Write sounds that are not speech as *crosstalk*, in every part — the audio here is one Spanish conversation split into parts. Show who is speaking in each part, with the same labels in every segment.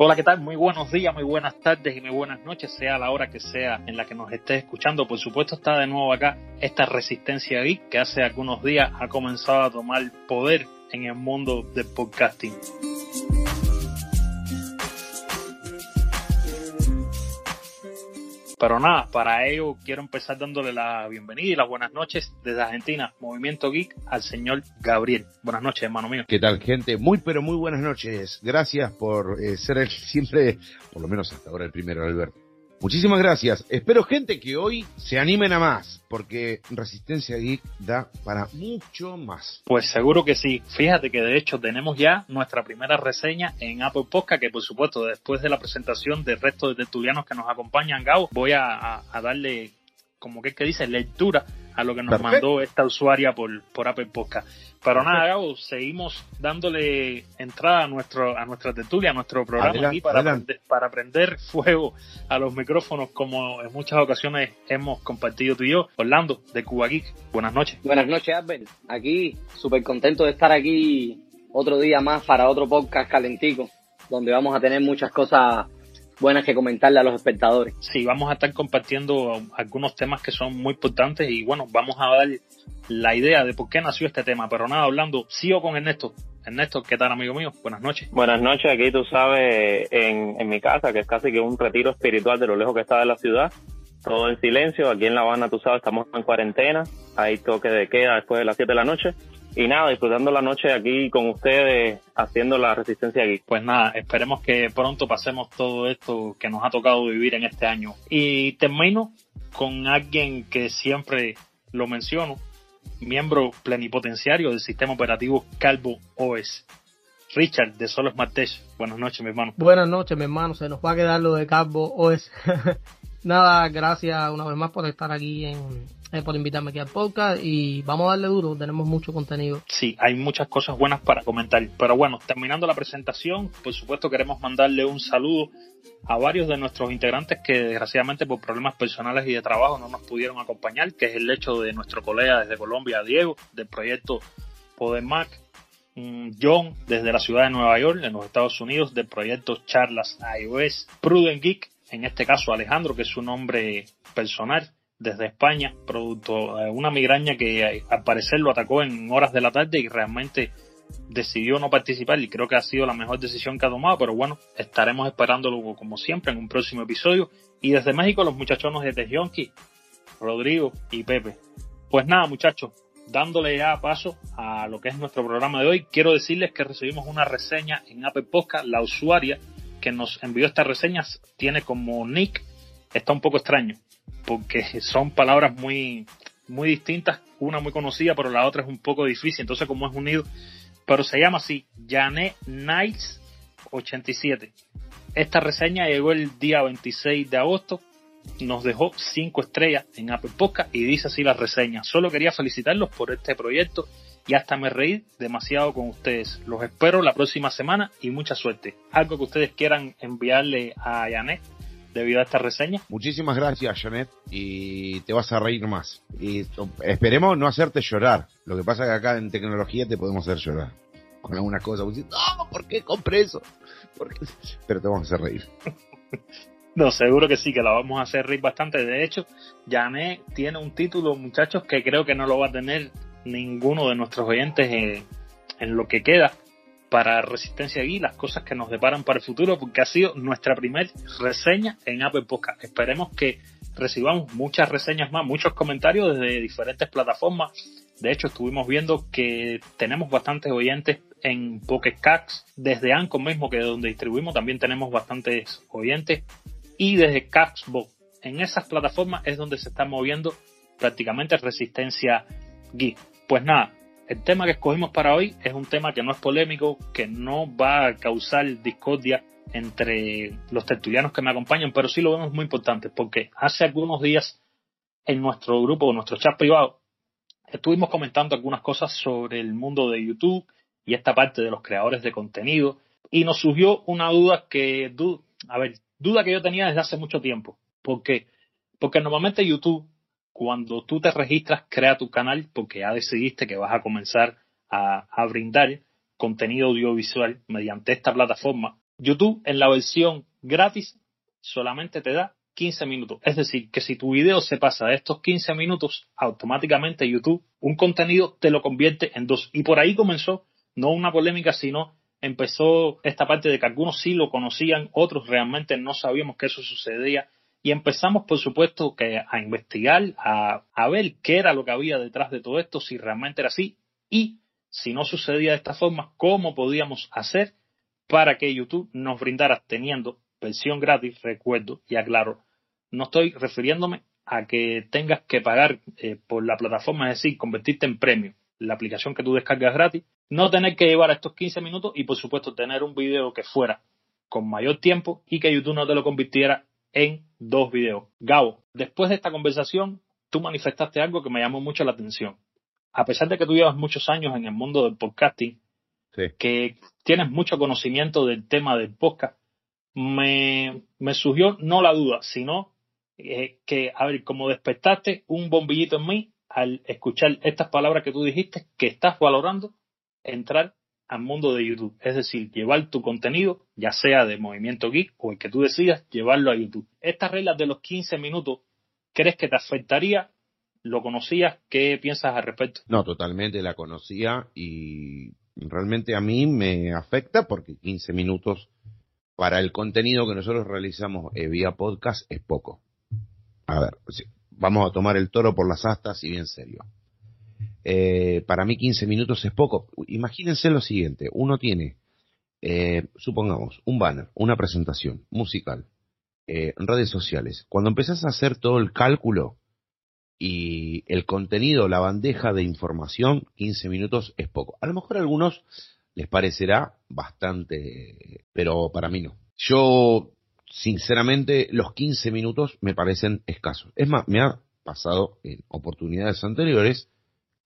Speaker 1: Hola, ¿qué tal? Muy buenos días, muy buenas tardes y muy buenas noches, sea la hora que sea en la que nos estés escuchando. Por supuesto, está de nuevo acá esta resistencia geek que hace algunos días ha comenzado a tomar poder en el mundo del podcasting. Pero nada, para ello quiero empezar dándole la bienvenida y las buenas noches desde Argentina, Movimiento Geek, al señor Gabriel. Buenas noches, hermano mío.
Speaker 2: ¿Qué tal, gente? Muy, pero muy buenas noches. Gracias por eh, ser el, *laughs* siempre, por lo menos hasta ahora, el primero, Alberto. Muchísimas gracias. Espero, gente, que hoy se animen a más, porque Resistencia Geek da para mucho más.
Speaker 1: Pues seguro que sí. Fíjate que de hecho tenemos ya nuestra primera reseña en Apple Podcast, que por supuesto, después de la presentación del resto de tertulianos que nos acompañan, Gabo, voy a, darle, como que, que dice, lectura a lo que nos mandó esta usuaria por, por Apple Podcast. Pero nada, Gabo, seguimos dándole entrada a nuestro a nuestra tertulia, a nuestro programa aquí para, Aprender, para prender fuego a los micrófonos como en muchas ocasiones hemos compartido tú y yo. Orlando, de Cuba Geek, buenas noches.
Speaker 3: Buenas noches, Albert. Aquí, súper contento de estar aquí otro día más para otro podcast calentico, donde vamos a tener muchas cosas buenas que comentarle a los espectadores.
Speaker 1: Sí, vamos a estar compartiendo algunos temas que son muy importantes y bueno, vamos a dar la idea de por qué nació este tema. Pero nada, hablando, sigo con Ernesto. Ernesto, ¿qué tal, amigo mío? Buenas noches.
Speaker 4: Buenas noches, aquí tú sabes, en, en mi casa, que es casi que un retiro espiritual de lo lejos que está de la ciudad. Todo en silencio, aquí en La Habana, tú sabes, estamos en cuarentena, hay toque de queda después de las 7 de la noche y nada, disfrutando la noche aquí con ustedes haciendo la resistencia aquí.
Speaker 1: Pues nada, esperemos que pronto pasemos todo esto que nos ha tocado vivir en este año. Y termino con alguien que siempre lo menciono, miembro plenipotenciario del sistema operativo Calvo OS. Richard de Solo Smart Buenas noches, mi hermano.
Speaker 5: Buenas noches, mi hermano. Se nos va a quedar lo de Calvo OS. *laughs* Nada, gracias una vez más por estar aquí en, eh, por invitarme aquí al podcast y vamos a darle duro, tenemos mucho contenido.
Speaker 1: Sí, hay muchas cosas buenas para comentar. Pero bueno, terminando la presentación, por supuesto queremos mandarle un saludo a varios de nuestros integrantes que desgraciadamente por problemas personales y de trabajo no nos pudieron acompañar, que es el hecho de nuestro colega desde Colombia, Diego, del proyecto Podemac, mm, John desde la ciudad de Nueva York, en los Estados Unidos, del proyecto Charlas iOS, Prudent Geek, en este caso Alejandro, que es su nombre personal, desde España, producto de una migraña que eh, al parecer lo atacó en horas de la tarde y realmente decidió no participar y creo que ha sido la mejor decisión que ha tomado, pero bueno, estaremos esperándolo como siempre en un próximo episodio. Y desde México los muchachones de Tejionki, Rodrigo y Pepe. Pues nada muchachos, dándole ya paso a lo que es nuestro programa de hoy, quiero decirles que recibimos una reseña en Apple Podcast, la usuaria que nos envió estas reseñas tiene como nick, está un poco extraño, porque son palabras muy, muy distintas, una muy conocida, pero la otra es un poco difícil, entonces como es unido, pero se llama así, Janet Nights 87. Esta reseña llegó el día 26 de agosto, nos dejó 5 estrellas en Apple Podcast y dice así la reseña. Solo quería felicitarlos por este proyecto y hasta me reí demasiado con ustedes. Los espero la próxima semana y mucha suerte. Algo que ustedes quieran enviarle a Janet debido a esta reseña.
Speaker 2: Muchísimas gracias, Janet, y te vas a reír más. Y esperemos no hacerte llorar. Lo que pasa es que acá en tecnología te podemos hacer llorar. Con algunas cosas. No, ¿por qué compré eso? Pero te vamos a hacer reír. *laughs*
Speaker 1: No, seguro que sí, que la vamos a hacer reír bastante. De hecho, Janet tiene un título, muchachos, que creo que no lo va a tener ninguno de nuestros oyentes en, en lo que queda para Resistencia y las cosas que nos deparan para el futuro, porque ha sido nuestra primera reseña en Apple Podcast. Esperemos que recibamos muchas reseñas más, muchos comentarios desde diferentes plataformas. De hecho, estuvimos viendo que tenemos bastantes oyentes en Pocket Cats, desde Anchor mismo, que es donde distribuimos, también tenemos bastantes oyentes, y desde Caxbox. En esas plataformas es donde se está moviendo prácticamente Resistencia Geek. Pues nada, el tema que escogimos para hoy es un tema que no es polémico, que no va a causar discordia entre los tertulianos que me acompañan, pero sí lo vemos muy importante, porque hace algunos días en nuestro grupo, en nuestro chat privado, estuvimos comentando algunas cosas sobre el mundo de YouTube y esta parte de los creadores de contenido, y nos surgió una duda que, duda que yo tenía desde hace mucho tiempo. ¿Por qué? Porque normalmente YouTube cuando tú te registras, crea tu canal porque ya decidiste que vas a comenzar a, brindar contenido audiovisual mediante esta plataforma. YouTube en la versión gratis solamente te da 15 minutos. Es decir, que si tu video se pasa de estos 15 minutos, automáticamente YouTube, un contenido te lo convierte en dos. Y por ahí comenzó, no una polémica, sino empezó esta parte de que algunos sí lo conocían, otros realmente no sabíamos que eso sucedía. Y empezamos, por supuesto, que a investigar, a, a ver qué era lo que había detrás de todo esto, si realmente era así, y si no sucedía de esta forma, cómo podíamos hacer para que YouTube nos brindara, teniendo versión gratis, recuerdo y aclaro, no estoy refiriéndome a que tengas que pagar eh, por la plataforma, es decir, convertirte en premio, la aplicación que tú descargas gratis, no tener que llevar estos 15 minutos y por supuesto tener un video que fuera con mayor tiempo y que YouTube no te lo convirtiera en dos videos. Gabo, después de esta conversación, tú manifestaste algo que me llamó mucho la atención. A pesar de que tú llevas muchos años en el mundo del podcasting, que tienes mucho conocimiento del tema del podcast, me, me surgió no la duda, sino eh, que, a ver, como despertaste un bombillito en mí al escuchar estas palabras que tú dijiste, que estás valorando entrar al mundo de YouTube. Es decir, llevar tu contenido, ya sea de Movimiento Geek o el que tú decidas, llevarlo a YouTube. Estas reglas de los 15 minutos, ¿crees que te afectaría? ¿Lo conocías? ¿Qué piensas al respecto?
Speaker 2: No, totalmente la conocía y realmente a mí me afecta porque 15 minutos para el contenido que nosotros realizamos eh, vía podcast es poco. A ver, vamos a tomar el toro por las astas y bien serio. Eh, para mí 15 minutos es poco. Imagínense lo siguiente, uno tiene, eh, supongamos, un banner, una presentación musical, eh, redes sociales. Cuando empezás a hacer todo el cálculo y el contenido, la bandeja de información, 15 minutos es poco. A lo mejor a algunos les parecerá bastante, pero para mí no. Yo, sinceramente, los 15 minutos me parecen escasos. Es más, me ha pasado en oportunidades anteriores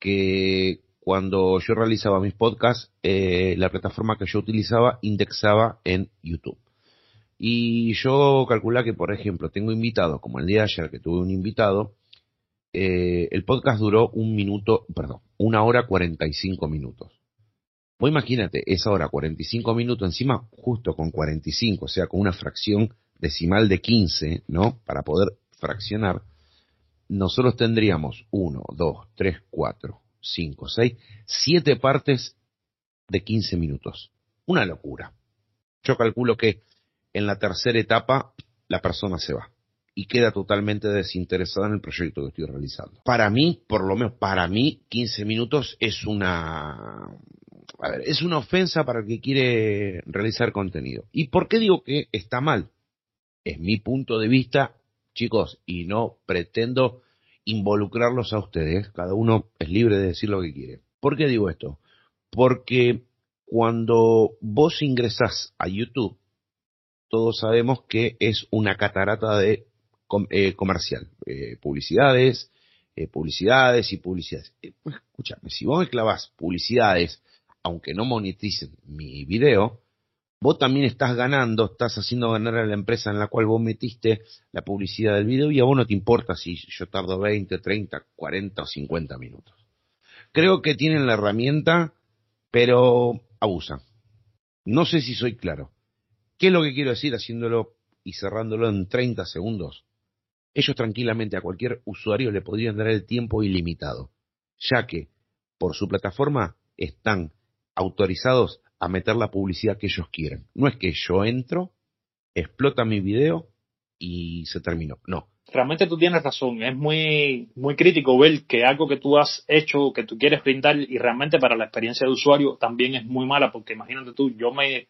Speaker 2: que cuando yo realizaba mis podcasts, eh, la plataforma que yo utilizaba indexaba en YouTube. Y yo calculé que, por ejemplo, tengo invitados, como el día de ayer que tuve un invitado, eh, el podcast duró un minuto, perdón, una hora cuarenta y cinco minutos. Vos imagínate, esa hora cuarenta y cinco minutos, encima justo con cuarenta y cinco, o sea, con una fracción decimal de quince, ¿no? Para poder fraccionar, nosotros tendríamos uno, dos, tres, cuatro, cinco, seis, siete partes de quince minutos. Una locura. Yo calculo que en la tercera etapa la persona se va y queda totalmente desinteresada en el proyecto que estoy realizando. Para mí, por lo menos para mí, 15 minutos es una a ver, es una ofensa para el que quiere realizar contenido. ¿Y por qué digo que está mal? Es mi punto de vista, chicos, y no pretendo involucrarlos a ustedes, cada uno es libre de decir lo que quiere. ¿Por qué digo esto? Porque cuando vos ingresás a YouTube, todos sabemos que es una catarata de eh, comercial, eh, publicidades, eh, publicidades y publicidades. Escúchame, si vos me clavas publicidades, aunque no moneticen mi video, vos también estás ganando, estás haciendo ganar a la empresa en la cual vos metiste la publicidad del video y a vos no te importa si yo tardo 20, 30, 40 o 50 minutos. Creo que tienen la herramienta, pero abusan. No sé si soy claro. ¿Qué es lo que quiero decir haciéndolo y cerrándolo en 30 segundos? ellos tranquilamente a cualquier usuario le podrían dar el tiempo ilimitado, ya que por su plataforma están autorizados a meter la publicidad que ellos quieren. No es que yo entro, explota mi video y se terminó. No.
Speaker 1: Realmente tú tienes razón. Es muy, muy crítico ver que algo que tú has hecho, que tú quieres brindar y realmente para la experiencia de usuario también es muy mala porque imagínate tú, yo me,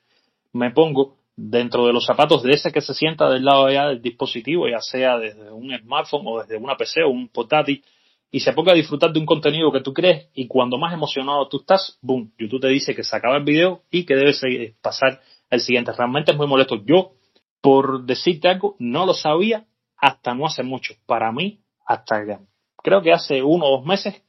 Speaker 1: me pongo dentro de los zapatos de ese que se sienta del lado allá del dispositivo, ya sea desde un smartphone o desde una PC o un portátil, y se ponga a disfrutar de un contenido que tú crees y cuando más emocionado tú estás, boom, YouTube te dice que se acaba el video y que debes pasar al siguiente. Realmente es muy molesto. Yo, por decirte algo, no lo sabía hasta no hace mucho. Para mí, hasta creo que hace uno o dos meses,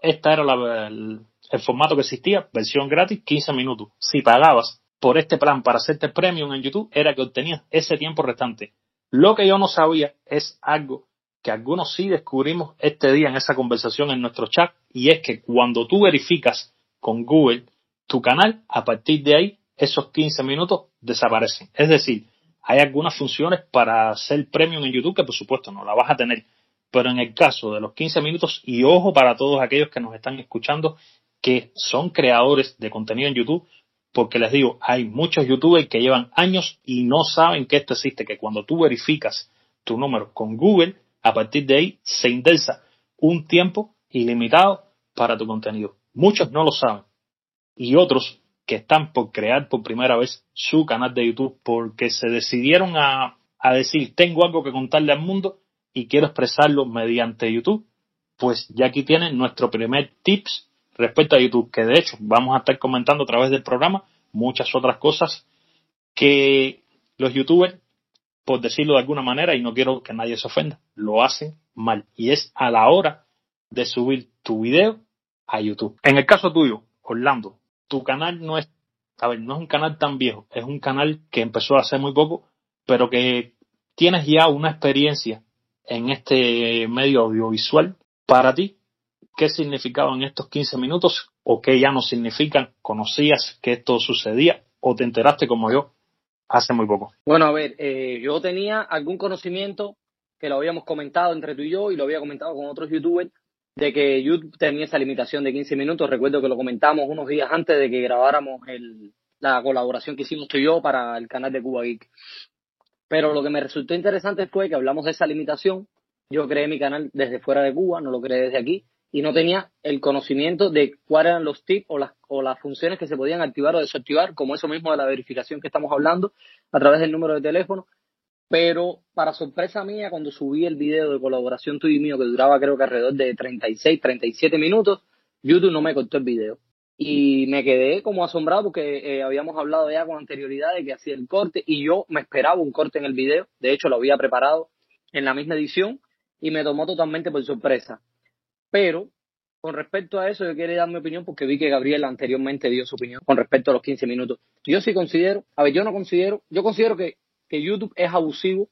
Speaker 1: esta era el, el formato que existía, versión gratis, 15 minutos. Si pagabas por este plan para hacerte premium en YouTube era que obtenías ese tiempo restante. Lo que yo no sabía es algo que algunos sí descubrimos este día en esa conversación en nuestro chat y es que cuando tú verificas con Google tu canal, a partir de ahí, esos 15 minutos desaparecen. Es decir, hay algunas funciones para ser premium en YouTube que por supuesto no la vas a tener. Pero en el caso de los 15 minutos, y ojo para todos aquellos que nos están escuchando que son creadores de contenido en YouTube, porque les digo, hay muchos youtubers que llevan años y no saben que esto existe, que cuando tú verificas tu número con Google, a partir de ahí se indelsa un tiempo ilimitado para tu contenido. Muchos no lo saben. Y otros que están por crear por primera vez su canal de YouTube porque se decidieron a, a decir, tengo algo que contarle al mundo y quiero expresarlo mediante YouTube, pues ya aquí tienen nuestro primer tips respecto a YouTube, que de hecho vamos a estar comentando a través del programa muchas otras cosas que los youtubers, por decirlo de alguna manera, y no quiero que nadie se ofenda, lo hacen mal. Y es a la hora de subir tu video a YouTube. En el caso tuyo, Orlando, tu canal no es, a ver, no es un canal tan viejo, es un canal que empezó hace muy poco, pero que tienes ya una experiencia en este medio audiovisual. Para ti, ¿qué significaban estos 15 minutos o qué ya no significan? ¿Conocías que esto sucedía o te enteraste como yo hace muy poco?
Speaker 3: Bueno, a ver, eh, yo tenía algún conocimiento que lo habíamos comentado entre tú y yo y lo había comentado con otros youtubers de que YouTube tenía esa limitación de 15 minutos. Recuerdo que lo comentamos unos días antes de que grabáramos el, la colaboración que hicimos tú y yo para el canal de Cuba Geek. Pero lo que me resultó interesante fue que hablamos de esa limitación. Yo creé mi canal desde fuera de Cuba, no lo creé desde aquí, y no tenía el conocimiento de cuáles eran los tips o las, o las funciones que se podían activar o desactivar, como eso mismo de la verificación que estamos hablando a través del número de teléfono. Pero para sorpresa mía, cuando subí el video de colaboración tuyo y mío, que duraba creo que alrededor de 36, 37 minutos, YouTube no me cortó el video. Y me quedé como asombrado porque eh, habíamos hablado ya con anterioridad de que hacía el corte y yo me esperaba un corte en el video. De hecho, lo había preparado en la misma edición y me tomó totalmente por sorpresa. Pero con respecto a eso, yo quería dar mi opinión porque vi que Gabriel anteriormente dio su opinión con respecto a los 15 minutos. Yo sí considero, a ver, yo no considero, yo considero que que YouTube es abusivo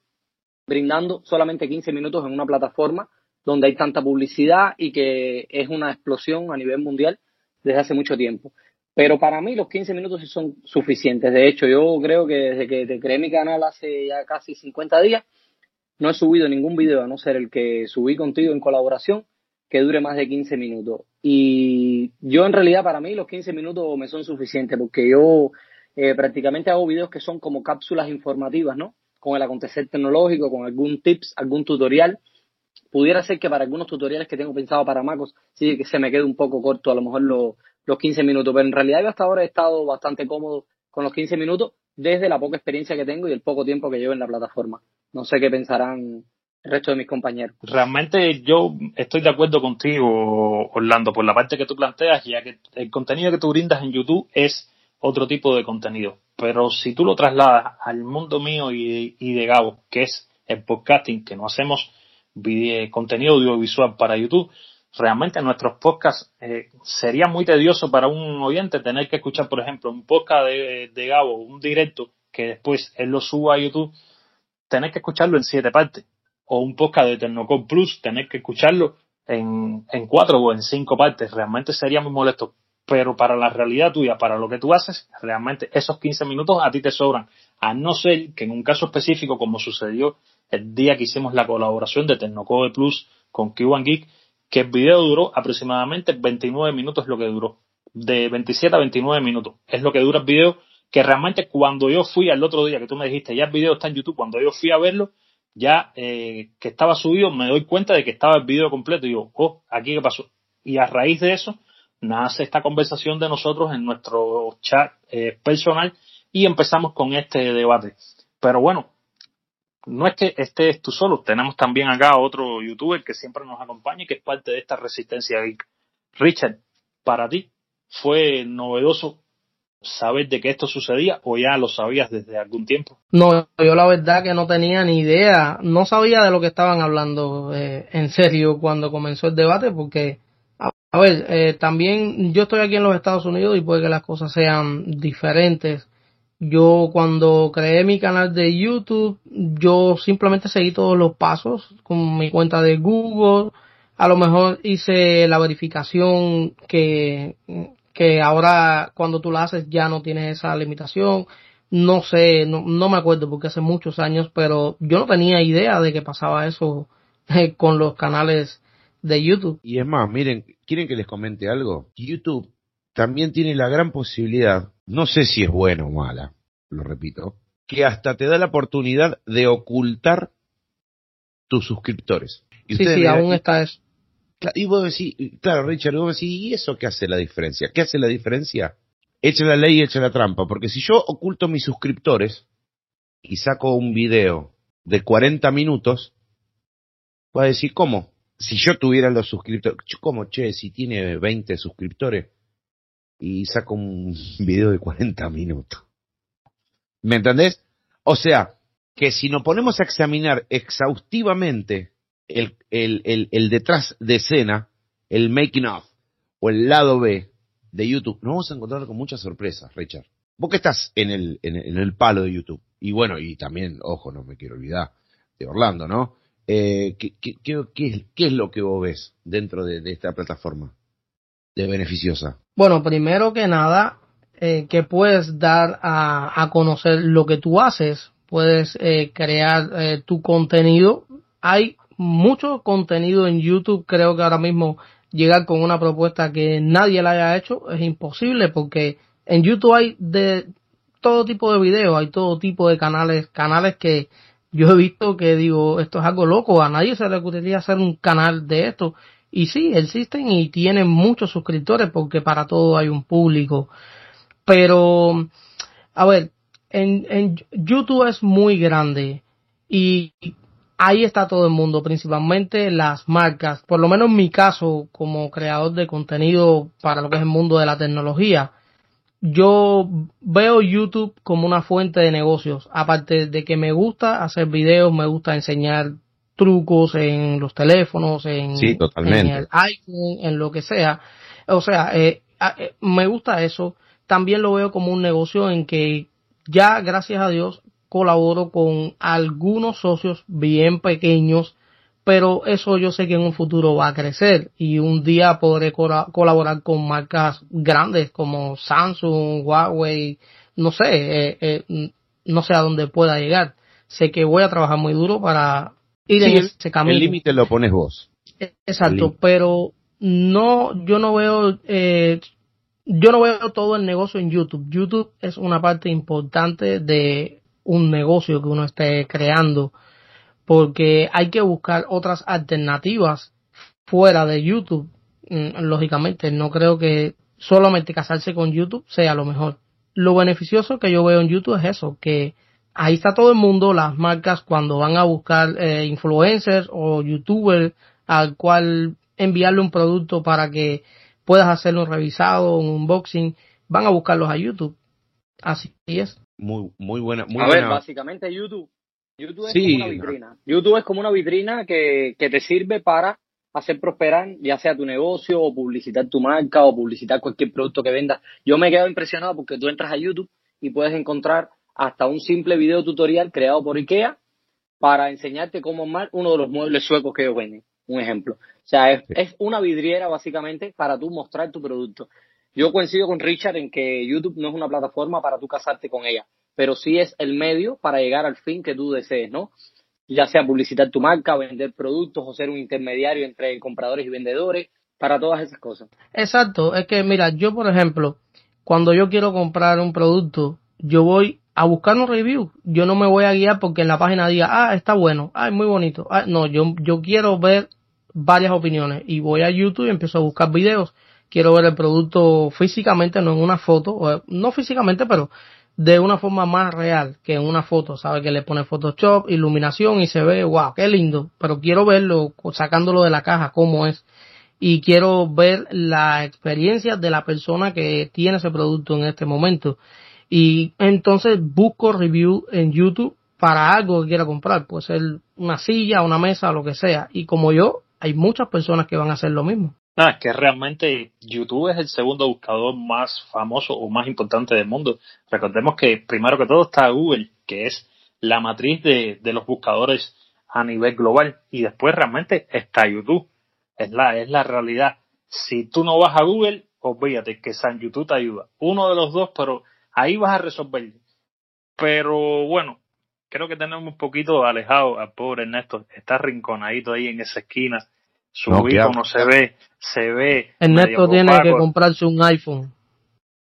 Speaker 3: brindando solamente 15 minutos en una plataforma donde hay tanta publicidad y que es una explosión a nivel mundial desde hace mucho tiempo. Pero para mí los 15 minutos son suficientes. De hecho, yo creo que desde que te creé mi canal hace ya casi 50 días, no he subido ningún video, a no ser el que subí contigo en colaboración, que dure más de 15 minutos. Y yo en realidad para mí los 15 minutos me son suficientes porque yo eh, prácticamente hago videos que son como cápsulas informativas, ¿no? Con el acontecer tecnológico, con algún tips, algún tutorial. Pudiera ser que para algunos tutoriales que tengo pensado para Macos, sí que se me quede un poco corto, a lo mejor los 15 minutos, pero en realidad yo hasta ahora he estado bastante cómodo con los 15 minutos desde la poca experiencia que tengo y el poco tiempo que llevo en la plataforma. No sé qué pensarán el resto de mis compañeros.
Speaker 1: Realmente yo estoy de acuerdo contigo, Orlando, por la parte que tú planteas, ya que el contenido que tú brindas en YouTube es otro tipo de contenido. Pero si tú lo trasladas al mundo mío y, de Gabo, que es el podcasting, que no hacemos contenido audiovisual para YouTube, realmente nuestros podcasts eh, sería muy tedioso para un oyente tener que escuchar, por ejemplo, un podcast de Gabo, un directo, que después él lo suba a YouTube, tener que escucharlo en siete partes. O un podcast de Tecnocore Plus, tener que escucharlo en, en cuatro o en cinco partes. Realmente sería muy molesto pero para la realidad tuya, para lo que tú haces, realmente esos 15 minutos a ti te sobran. A no ser que en un caso específico, como sucedió el día que hicimos la colaboración de Tecnocode Plus con Q1 Geek, que el video duró aproximadamente 29 minutos lo que duró. De 27 a 29 minutos. Es lo que dura el video, que realmente cuando yo fui al otro día que tú me dijiste, ya el video está en YouTube, cuando yo fui a verlo, ya eh, que estaba subido, me doy cuenta de que estaba el video completo y digo, oh, aquí qué pasó. Y a raíz de eso, nace esta conversación de nosotros en nuestro chat eh, personal y empezamos con este debate. Pero bueno, no es que estés tú solo, tenemos también acá otro youtuber que siempre nos acompaña y que es parte de esta resistencia. Richard, para ti, ¿fue novedoso saber de que esto sucedía o ya lo sabías desde algún tiempo?
Speaker 5: No, yo la verdad que no tenía ni idea, no sabía de lo que estaban hablando eh, en serio cuando comenzó el debate porque a ver, eh, también yo estoy aquí en los Estados Unidos y puede que las cosas sean diferentes. Yo cuando creé mi canal de YouTube, yo simplemente seguí todos los pasos con mi cuenta de Google. A lo mejor hice la verificación que, que ahora cuando tú la haces ya no tienes esa limitación. no sé, no, no me acuerdo porque hace muchos años, pero yo no tenía idea de que pasaba eso eh, *laughs* con los canales de YouTube.
Speaker 2: Y es más, miren, ¿quieren que les comente algo? YouTube también tiene la gran posibilidad, no sé si es buena o mala, lo repito, que hasta te da la oportunidad de ocultar tus suscriptores.
Speaker 5: Y sí, sí, aún está eso.
Speaker 2: Y vos decís, claro, Richard, vos decís, ¿y eso qué hace la diferencia? ¿Qué hace la diferencia? Echa la ley y echa la trampa, porque si yo oculto mis suscriptores y saco un video de 40 minutos, voy a decir, ¿cómo? Si yo tuviera los suscriptores, ¿cómo, che, si tiene 20 suscriptores y saco un video de 40 minutos? ¿Me entendés? O sea, que si nos ponemos a examinar exhaustivamente el, el, el, el detrás de escena, el making of o el lado B de YouTube, nos vamos a encontrar con muchas sorpresas, Richard. Vos que estás en el, en el, palo de YouTube, y bueno, y también, ojo, no me quiero olvidar de Orlando, ¿no? Eh, ¿qué, qué, qué, qué, es lo que vos ves dentro de, esta plataforma de beneficiosa?
Speaker 5: Bueno, primero que nada, eh, que puedes dar a, a, conocer lo que tú haces, puedes eh, crear eh, tu contenido. Hay mucho contenido en YouTube, creo que ahora mismo llegar con una propuesta que nadie la haya hecho es imposible porque en YouTube hay de todo tipo de videos, hay todo tipo de canales, canales que yo he visto que digo, esto es algo loco, a nadie se le ocurriría hacer un canal de esto. Y sí, existen y tienen muchos suscriptores porque para todo hay un público. Pero, a ver, en, en YouTube es muy grande y ahí está todo el mundo, principalmente las marcas. Por lo menos en mi caso, como creador de contenido para lo que es el mundo de la tecnología, yo veo YouTube como una fuente de negocios. Aparte de que me gusta hacer videos, me gusta enseñar trucos en los teléfonos, en, el iPhone, en lo que sea. O sea, eh, eh, me gusta eso. También lo veo como un negocio en que ya, gracias a Dios, colaboro con algunos socios bien pequeños, pero eso yo sé que en un futuro va a crecer y un día podré colaborar con marcas grandes como Samsung, Huawei, no sé, eh, eh, no sé a dónde pueda llegar. Sé que voy a trabajar muy duro para ir en ese camino.
Speaker 2: El límite lo pones vos.
Speaker 5: E, exacto, pero no, yo no veo, eh, yo no veo todo el negocio en YouTube. YouTube es una parte importante de un negocio que uno esté creando, porque hay que buscar otras alternativas fuera de YouTube. Mm, lógicamente, no creo que solamente casarse con YouTube sea lo mejor. Lo beneficioso que yo veo en YouTube es eso, que ahí está todo el mundo, las marcas cuando van a buscar eh, influencers o youtubers al cual enviarle un producto para que puedas hacerlo un revisado, un unboxing, van a buscarlos a YouTube. Así es
Speaker 2: muy, muy buena. Muy
Speaker 3: a ver, básicamente YouTube. YouTube es como una vitrina. YouTube es como una vitrina que, que te sirve para hacer prosperar ya sea tu negocio o publicitar tu marca o publicitar cualquier producto que vendas. Yo me he quedado impresionado porque tú entras a YouTube y puedes encontrar hasta un simple video tutorial creado por IKEA para enseñarte cómo armar uno de los muebles suecos que ellos venden. Un ejemplo. O sea, es, es una vidriera básicamente para tú mostrar tu producto. Yo coincido con Richard en que YouTube no es una plataforma para tú casarte con ella, pero sí es el medio para llegar al fin que tú desees, ¿no? Ya sea publicitar tu marca, vender productos o ser un intermediario entre compradores y vendedores, para todas esas cosas.
Speaker 5: Exacto, es que mira, yo por ejemplo, cuando yo quiero comprar un producto, yo voy a buscar un review. Yo no me voy a guiar porque en la página diga, ah, está bueno, ah, es muy bonito. Ah, no, yo, yo quiero ver varias opiniones y voy a YouTube y empiezo a buscar videos quiero ver el producto físicamente, no en una foto, no físicamente, pero de una forma más real que en una foto, sabe que le pone Photoshop, iluminación y se ve, wow, qué lindo, pero quiero verlo sacándolo de la caja, cómo es. Y quiero ver la experiencia de la persona que tiene ese producto en este momento. Y entonces busco review en YouTube para algo que quiera comprar, puede ser una silla, una mesa, lo que sea. Y como yo, hay muchas personas que van a hacer lo mismo.
Speaker 1: Nada, es que realmente YouTube es el segundo buscador más famoso o más importante del mundo. Recordemos que primero que todo está Google, que es la matriz de, los buscadores a nivel global. Y después realmente está YouTube. Es la, es la realidad. Si tú no vas a Google, olvídate que San YouTube te ayuda. Uno de los dos, pero ahí vas a resolver. Pero bueno, creo que tenemos un poquito alejado al pobre Ernesto. Está rinconadito ahí en esa esquina. Su
Speaker 2: No,
Speaker 1: se ve, se ve.
Speaker 5: Ernesto tiene que comprarse un iPhone.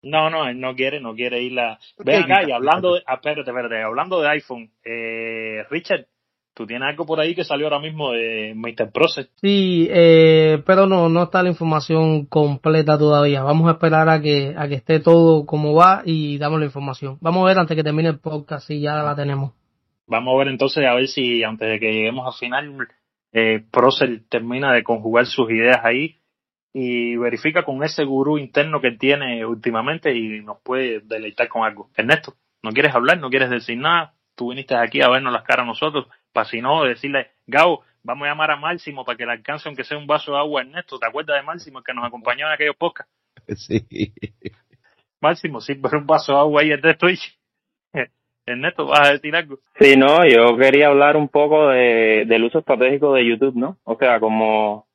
Speaker 1: No, no, él no quiere, no quiere ir a...
Speaker 2: ¿Por
Speaker 1: Ven
Speaker 2: qué?
Speaker 1: acá, y hablando de... ah, espérate, espérate, hablando de iPhone, eh, Richard, tú tienes algo por ahí que salió ahora mismo de Mr. Process.
Speaker 5: Sí, eh, pero no, no está la información completa todavía. Vamos a esperar a que, a que esté todo como va y damos la información. Vamos a ver antes que termine el podcast si ya la tenemos.
Speaker 1: Vamos a ver entonces, a ver si antes de que lleguemos al final, eh, Process termina de conjugar sus ideas ahí y verifica con ese gurú interno que tiene últimamente y nos puede deleitar con algo. Ernesto, ¿no quieres hablar? ¿No quieres decir nada? Tú viniste aquí a vernos las caras a nosotros, para si no decirle, Gabo, vamos a llamar a Máximo para que le alcance aunque sea un vaso de agua Ernesto. ¿Te acuerdas de Máximo, el que nos acompañó en aquellos podcasts? *laughs*
Speaker 2: Sí.
Speaker 1: Máximo, sí, pero un vaso de agua ahí Ernesto y Ernesto, ¿vas a decir algo?
Speaker 4: Sí, no, yo quería hablar un poco de, del uso estratégico de YouTube, ¿no? O sea, como,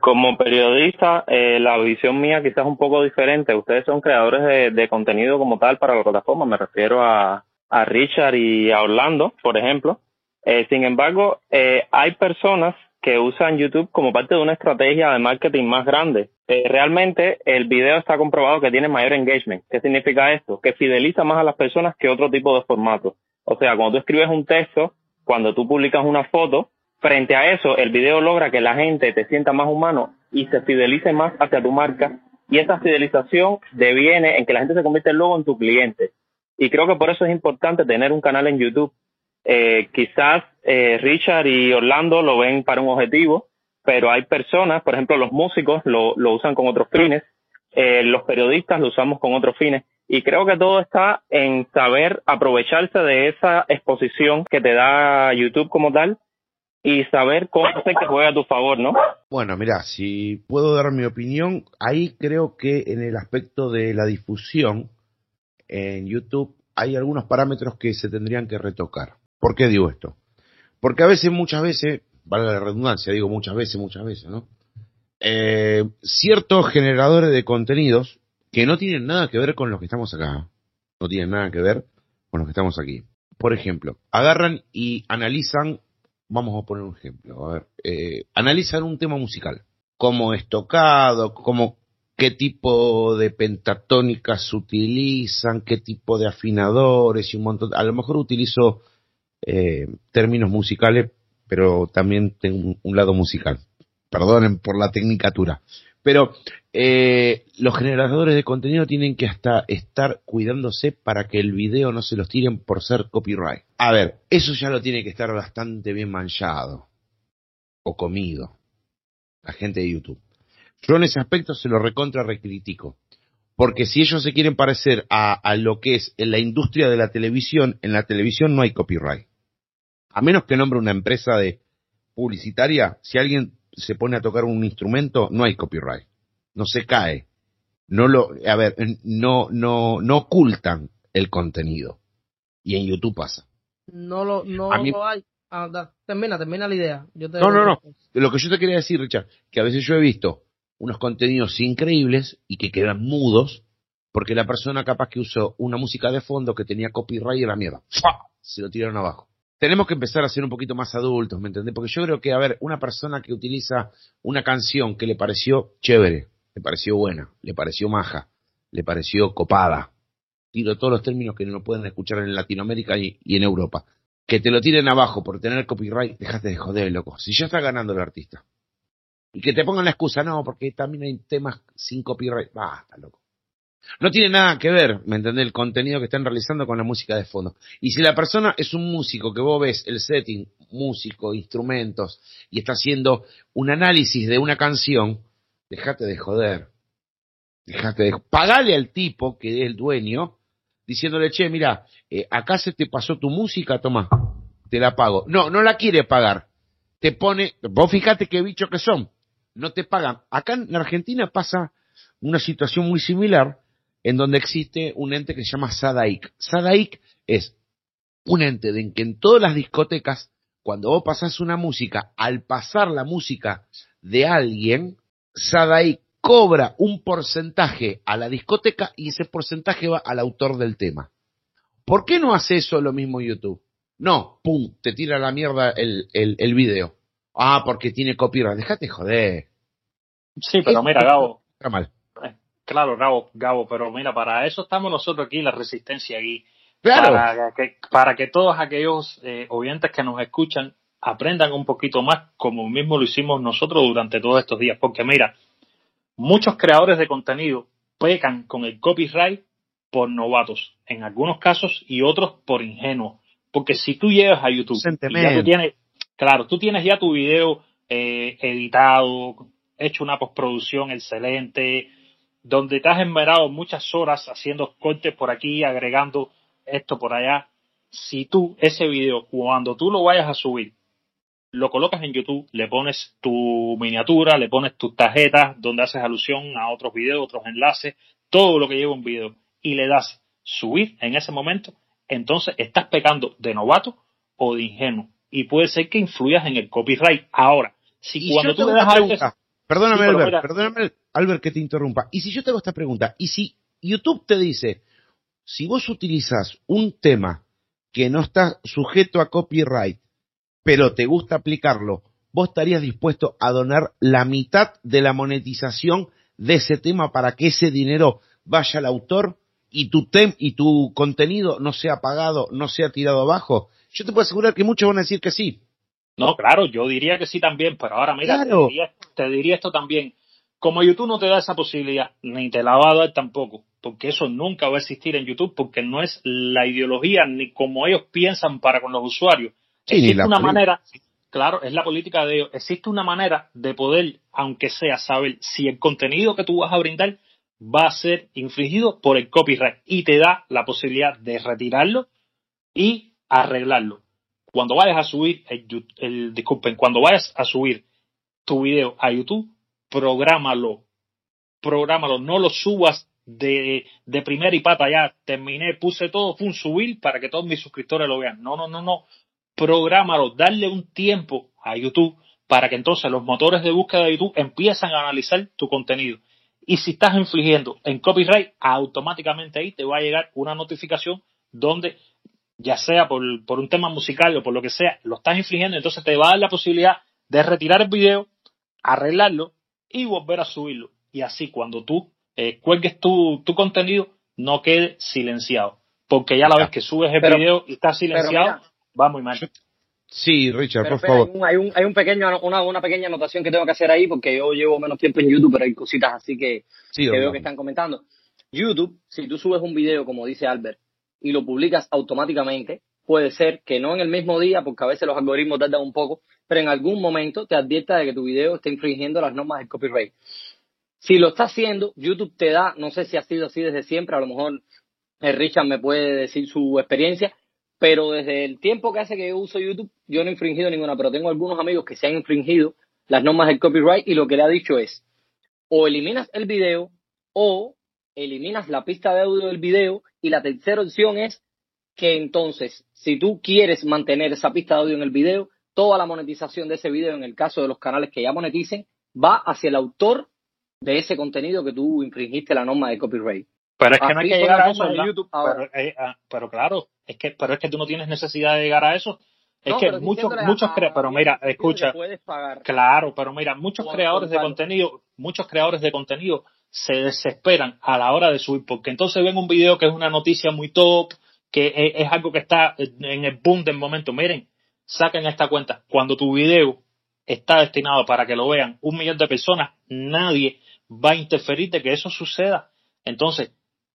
Speaker 4: como periodista, eh, la visión mía quizás es un poco diferente. Ustedes son creadores de, de contenido como tal para la plataforma. Me refiero a, a Richard y a Orlando, por ejemplo. Eh, sin embargo, eh, hay personas que usan YouTube como parte de una estrategia de marketing más grande. Eh, realmente el video está comprobado que tiene mayor engagement. ¿Qué significa esto? Que fideliza más a las personas que otro tipo de formato. O sea, cuando tú escribes un texto, cuando tú publicas una foto, frente a eso el video logra que la gente te sienta más humano y se fidelice más hacia tu marca y esa fidelización deviene en que la gente se convierte luego en tu cliente. Y creo que por eso es importante tener un canal en YouTube. Eh, quizás eh, Richard y Orlando lo ven para un objetivo, pero hay personas, por ejemplo, los músicos lo, usan con otros fines, eh, los periodistas lo usamos con otros fines. Y creo que todo está en saber aprovecharse de esa exposición que te da YouTube como tal y saber cómo hacer que juegue a tu favor, ¿no?
Speaker 2: Bueno, mira, si puedo dar mi opinión, ahí creo que en el aspecto de la difusión en YouTube hay algunos parámetros que se tendrían que retocar. ¿Por qué digo esto? Porque a veces, muchas veces, vale la redundancia, digo muchas veces, muchas veces, ¿no? Eh, ciertos generadores de contenidos que no tienen nada que ver con los que estamos acá, no tienen nada que ver con los que estamos aquí. Por ejemplo, agarran y analizan, vamos a poner un ejemplo, a ver, eh, analizan un tema musical, cómo es tocado, cómo, qué tipo de pentatónicas utilizan, qué tipo de afinadores y un montón, a lo mejor utilizo eh, términos musicales, pero también tengo un, lado musical. Perdonen por la tecnicatura. Pero eh, los generadores de contenido tienen que hasta estar cuidándose para que el video no se los tiren por ser copyright. A ver, eso ya lo tiene que estar bastante bien manchado o comido la gente de YouTube. Yo en ese aspecto se lo recontra recritico. Porque si ellos se quieren parecer a lo que es en la industria de la televisión, en la televisión no hay copyright. A menos que nombre una empresa de publicitaria, si alguien se pone a tocar un instrumento, no hay copyright. No se cae. No lo, a ver, no, no, no ocultan el contenido. Y en YouTube pasa.
Speaker 5: No lo, no
Speaker 2: A mí-
Speaker 5: lo hay. Ah, da, termina, termina la idea. Yo te
Speaker 2: No, no, no. Lo que yo te quería decir, Richard, que a veces yo he visto unos contenidos increíbles y que quedan mudos porque la persona capaz que usó una música de fondo que tenía copyright y la mierda. ¡fua! Se lo tiraron abajo. Tenemos que empezar a ser un poquito más adultos, ¿me entendés? Porque yo creo que, a ver, una persona que utiliza una canción que le pareció chévere, le pareció buena, le pareció maja, le pareció copada, tiro todos los términos que no pueden escuchar en Latinoamérica y, y en Europa. Que te lo tiren abajo por tener copyright, dejate de joder, loco. Si ya está ganando el artista. Y que te pongan la excusa, no, porque también hay temas sin copyright. Basta, loco. No tiene nada que ver, ¿me entendés? El contenido que están realizando con la música de fondo. Y si la persona es un músico que vos ves el setting, músico, instrumentos, y está haciendo un análisis de una canción, dejate de joder. Dejate de... Pagale al tipo que es el dueño, diciéndole, che, mira, eh, acá se te pasó tu música, toma, te la pago. No, no la quiere pagar. Te pone, vos fíjate qué bicho que son. No te pagan. Acá en Argentina pasa una situación muy similar en donde existe un ente que se llama SADAIC. SADAIC es un ente de en que en todas las discotecas, cuando vos pasás una música, al pasar la música de alguien, SADAIC cobra un porcentaje a la discoteca y ese porcentaje va al autor del tema. ¿Por qué no hace eso lo mismo YouTube? No, pum, te tira la mierda el, el, el video. Ah, porque tiene copyright. Déjate joder.
Speaker 1: Sí, pero mira, Gabo.
Speaker 2: Está mal.
Speaker 1: Claro, Gabo, Gabo, pero mira, para eso estamos nosotros aquí, la resistencia aquí.
Speaker 2: Claro.
Speaker 1: Para que, para que todos aquellos eh, oyentes que nos escuchan aprendan un poquito más, como mismo lo hicimos nosotros durante todos estos días. Porque mira, muchos creadores de contenido pecan con el copyright por novatos, en algunos casos, y otros por ingenuos. Porque si tú llegas a YouTube y ya tú tienes, claro, tú tienes ya tu video eh, editado, hecho una postproducción excelente, donde te has enmerado muchas horas haciendo cortes por aquí, agregando esto por allá. Si tú ese video, cuando tú lo vayas a subir, lo colocas en YouTube, le pones tu miniatura, le pones tus tarjetas donde haces alusión a otros videos, otros enlaces, todo lo que lleva un video y le das subir en ese momento, entonces estás pecando de novato o de ingenuo y puede ser que influyas en el copyright. Ahora, si cuando tú le das a
Speaker 2: Perdóname,
Speaker 1: Sí,
Speaker 2: Albert, perdóname, Albert, que te interrumpa. Y si yo te hago esta pregunta, y si YouTube te dice, si vos utilizas un tema que no está sujeto a copyright, pero te gusta aplicarlo, vos estarías dispuesto a donar la mitad de la monetización de ese tema para que ese dinero vaya al autor y tu tem y tu contenido no sea pagado, no sea tirado abajo. Yo te puedo asegurar que muchos van a decir que sí.
Speaker 1: No, claro, yo diría que sí también, pero ahora mira,
Speaker 2: Claro.
Speaker 1: te, diría, te diría esto también. Como YouTube no te da esa posibilidad, ni te la va a dar tampoco, porque eso nunca va a existir en YouTube, porque no es la ideología ni como ellos piensan para con los usuarios.
Speaker 2: Sí,
Speaker 1: Existe
Speaker 2: la
Speaker 1: una manera, claro, es la política de ellos, existe una manera de poder, aunque sea, saber si el contenido que tú vas a brindar va a ser infringido por el copyright y te da la posibilidad de retirarlo y arreglarlo. Cuando vayas a subir el, Yu- el- disculpen, cuando vayas a subir tu video a YouTube, prográmalo, prográmalo, no lo subas de, de primera y pata, ya terminé, puse todo, fue un subir para que todos mis suscriptores lo vean. No, no, no, no, prográmalo, darle un tiempo a YouTube para que entonces los motores de búsqueda de YouTube empiezan a analizar tu contenido. Y si estás infligiendo en copyright, automáticamente ahí te va a llegar una notificación donde ya sea por, por un tema musical o por lo que sea, lo estás infligiendo, entonces te va a dar la posibilidad de retirar el video, arreglarlo y volver a subirlo. Y así cuando tú eh, cuelgues tu, tu contenido, no quede silenciado. Porque ya la vez que subes el
Speaker 3: Pero-
Speaker 1: video y está silenciado,
Speaker 3: mira.
Speaker 1: va muy mal.
Speaker 2: Sí, Richard,
Speaker 3: Pero
Speaker 2: por
Speaker 3: espera,
Speaker 2: favor.
Speaker 3: hay un, hay un, hay un pequeño, una, una pequeña anotación que tengo que hacer ahí porque yo llevo menos tiempo en YouTube, pero hay cositas así que,
Speaker 2: Sí,
Speaker 3: que veo que están comentando. YouTube, si tú subes un video, como dice Albert, y lo publicas automáticamente, puede ser que no en el mismo día, porque a veces los algoritmos tardan un poco, pero en algún momento te advierta de que tu video está infringiendo las normas del copyright. Si lo está haciendo, YouTube te da, no sé si ha sido así desde siempre, a lo mejor eh, Richard me puede decir su experiencia, pero desde el tiempo que hace que yo uso YouTube, yo no he infringido ninguna, pero tengo algunos amigos que se han infringido las normas del copyright y lo que le ha dicho es, o eliminas el video o eliminas la pista de audio del video y la tercera opción es que entonces, si tú quieres mantener esa pista de audio en el video, toda la monetización de ese video, en el caso de los canales que ya moneticen, va hacia el autor de ese contenido que tú infringiste la norma de copyright.
Speaker 1: Pero es que no hay que llegar a eso. ¿verdad?
Speaker 3: YouTube.
Speaker 1: Pero, eh, ah, pero claro, es que, pero es que tú no tienes necesidad de llegar a eso. Es
Speaker 3: No,
Speaker 1: que muchos, muchos,
Speaker 3: a-
Speaker 1: pero mira, escucha,
Speaker 3: puedes pagar.
Speaker 1: Claro, pero mira, muchos creadores de contenido, muchos creadores de contenido se desesperan a la hora de subir, porque entonces ven un video que es una noticia muy top, que es, algo que está en el boom del momento. Miren, saquen esta cuenta. Cuando tu video está destinado para que lo vean un millón de personas, nadie va a interferir de que eso suceda. Entonces,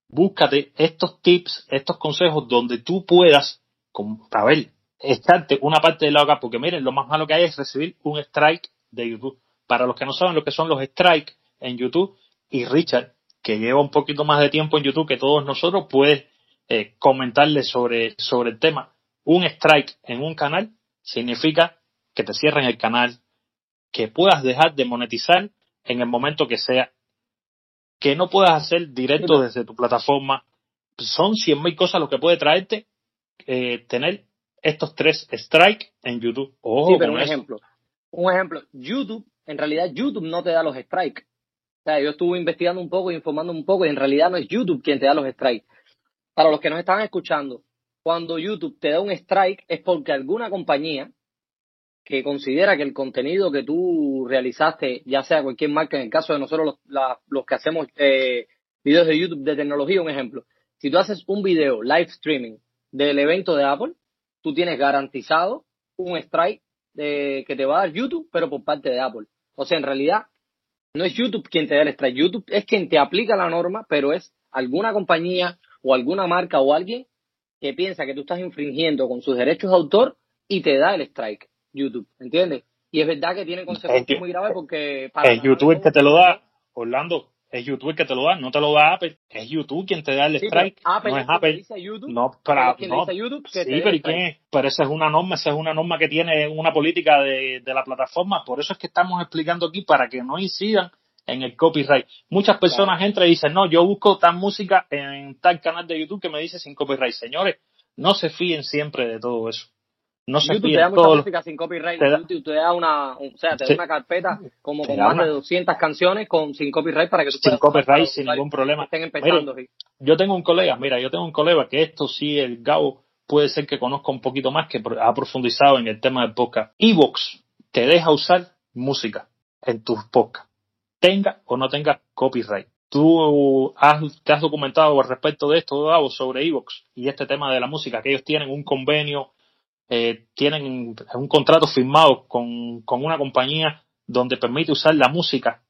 Speaker 1: búscate estos tips, estos consejos donde tú puedas, como, a ver, estarte una parte del lado acá, porque miren, lo más malo que hay es recibir un strike de YouTube. Para los que no saben lo que son los strikes en YouTube, y Richard, que lleva un poquito más de tiempo en YouTube que todos nosotros, puede eh, comentarle sobre, sobre el tema. Un strike en un canal significa que te cierren el canal, que puedas dejar de monetizar en el momento que sea, que no puedas hacer directo desde tu plataforma. Son cien mil cosas lo que puede traerte eh, tener estos tres strikes en YouTube. Ojo
Speaker 3: Sí, pero un
Speaker 1: eso.
Speaker 3: ejemplo. Un ejemplo. YouTube, en realidad YouTube no te da los strikes. O sea, yo estuve investigando un poco, informando un poco, y en realidad no es YouTube quien te da los strikes. Para los que nos están escuchando, cuando YouTube te da un strike es porque alguna compañía que considera que el contenido que tú realizaste, ya sea cualquier marca, en el caso de nosotros los, los que hacemos eh, videos de YouTube de tecnología, un ejemplo, si tú haces un video live streaming del evento de Apple, tú tienes garantizado un strike de, que te va a dar YouTube, pero por parte de Apple. O sea, en realidad, no es YouTube quien te da el strike, YouTube es quien te aplica la norma, pero es alguna compañía o alguna marca o alguien que piensa que tú estás infringiendo con sus derechos de autor y te da el strike. YouTube, ¿entiendes? Y es verdad que tiene consecuencias muy graves porque...
Speaker 1: Para el YouTube el que te lo da, Orlando, es YouTube el que te lo da, no te lo da Apple, es YouTube quien te da el strike, no es Apple.
Speaker 3: YouTube,
Speaker 1: no, pero, no, YouTube sí, pero ¿y qué? Pero esa es una norma, esa es una norma que tiene una política de, de la plataforma, por eso es que estamos explicando aquí para que no incidan en el copyright. Muchas personas entran y dicen, no, yo busco tal música en tal canal de YouTube que me dice sin copyright. Señores, no se fíen siempre de todo eso. No se
Speaker 3: YouTube te da mucha música sin copyright. Te YouTube te da una, o sea, te da una carpeta como con más de 200 canciones con sin copyright para que tú
Speaker 1: sin copyright, sin ningún problema.
Speaker 3: Estén empezando.
Speaker 1: Yo tengo un colega, mira, yo tengo un colega que esto sí, el Gabo puede ser que conozca un poquito más, que ha profundizado en el tema del podcast. Evox te deja usar música en tus podcasts, tenga o no tenga copyright. Tú has, te has documentado al respecto de esto, Gabo, sobre Evox y este tema de la música, que ellos tienen un convenio eh, tienen un contrato firmado con, con una compañía donde permite usar la música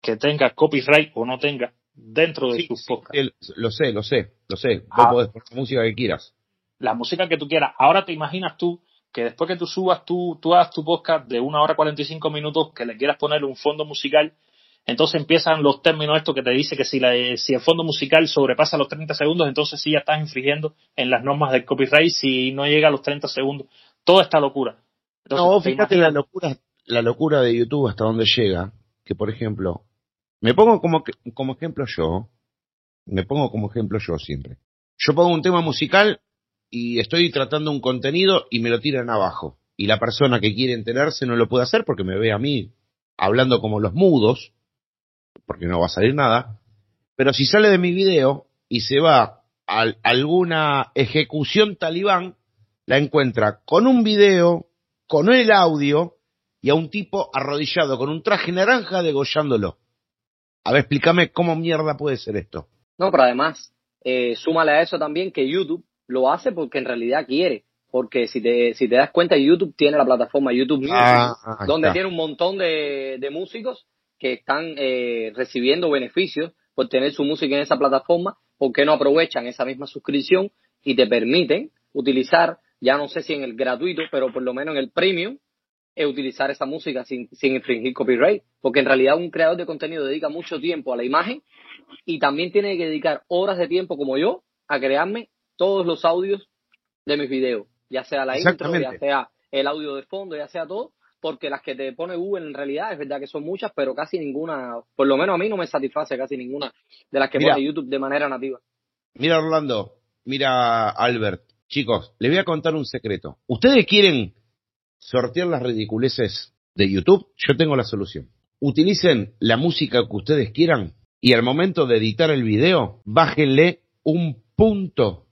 Speaker 1: que tenga copyright o no tenga dentro de sus podcasts.
Speaker 2: lo sé, lo sé, lo sé. Vos ah. podés poner la música que quieras.
Speaker 1: La música que tú quieras. Ahora te imaginas tú que después que tú subas, tú, tú hagas tu podcast de una hora 45 minutos, que le quieras poner un fondo musical entonces empiezan los términos estos que te dice que si, la, si el fondo musical sobrepasa los 30 segundos, entonces sí ya estás infringiendo en las normas del copyright si no llega a los 30 segundos. Toda esta locura.
Speaker 2: no, fíjate la locura, la locura de YouTube hasta donde llega, que por ejemplo, me pongo como, como ejemplo yo, me pongo como ejemplo yo siempre. Yo pongo un tema musical y estoy tratando un contenido y me lo tiran abajo. Y la persona que quiere enterarse no lo puede hacer porque me ve a mí hablando como los mudos porque no va a salir nada, pero si sale de mi video y se va a alguna ejecución talibán, la encuentra con un video, con el audio y a un tipo arrodillado con un traje naranja degollándolo. A ver, explícame cómo mierda puede ser esto.
Speaker 3: No, pero además, eh, súmale a eso también que YouTube lo hace porque en realidad quiere. Porque si te, si te das cuenta, YouTube tiene la plataforma YouTube Music, ah, donde tiene un montón de, de músicos que están eh, recibiendo beneficios por tener su música en esa plataforma, ¿por qué no aprovechan esa misma suscripción y te permiten utilizar, ya no sé si en el gratuito, pero por lo menos en el premium, eh, utilizar esa música sin, sin infringir copyright? Porque en realidad un creador de contenido dedica mucho tiempo a la imagen y también tiene que dedicar horas de tiempo como yo a crearme todos los audios de mis videos, ya sea la intro, ya sea el audio de fondo, ya sea todo, porque las que te pone Google en realidad es verdad que son muchas, pero casi ninguna, por lo menos a mí no me satisface casi ninguna de las que pone YouTube de manera nativa.
Speaker 2: Mira Orlando, mira Albert, chicos, les voy a contar un secreto. ¿Ustedes quieren sortear las ridiculeces de YouTube? Yo tengo la solución. Utilicen la música que ustedes quieran y al momento de editar el video, bájenle un punto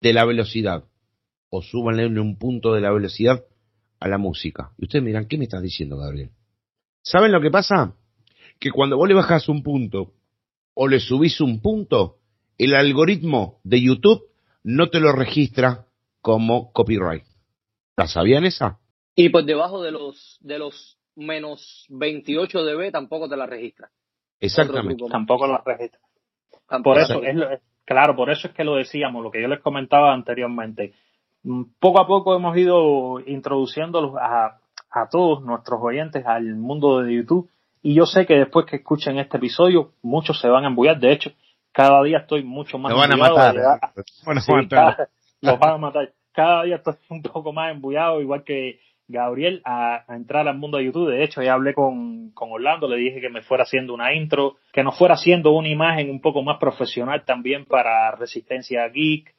Speaker 2: de la velocidad o súbanle un punto de la velocidad a la música. Y ustedes miran, ¿qué me estás diciendo, Gabriel? ¿Saben lo que pasa? Que cuando vos le bajas un punto o le subís un punto, el algoritmo de YouTube no te lo registra como copyright. ¿La sabían esa?
Speaker 3: Y por debajo de los de los menos 28 dB tampoco te la registra.
Speaker 2: Exactamente.
Speaker 1: Tampoco la registra. Por eso, es claro, por eso es que lo decíamos, lo que yo les comentaba anteriormente. Poco a poco hemos ido introduciendo a, a todos nuestros oyentes al mundo de YouTube y yo sé que después que escuchen este episodio muchos se van a embullar. De hecho, cada día estoy mucho más.
Speaker 2: van a matar. *laughs*
Speaker 1: Cada, *laughs* los van a matar. Cada día estoy un poco más embullado, igual que Gabriel, a, entrar al mundo de YouTube. De hecho, ya hablé con, con Orlando, le dije que me fuera haciendo una intro, que nos fuera haciendo una imagen un poco más profesional también para Resistencia Geek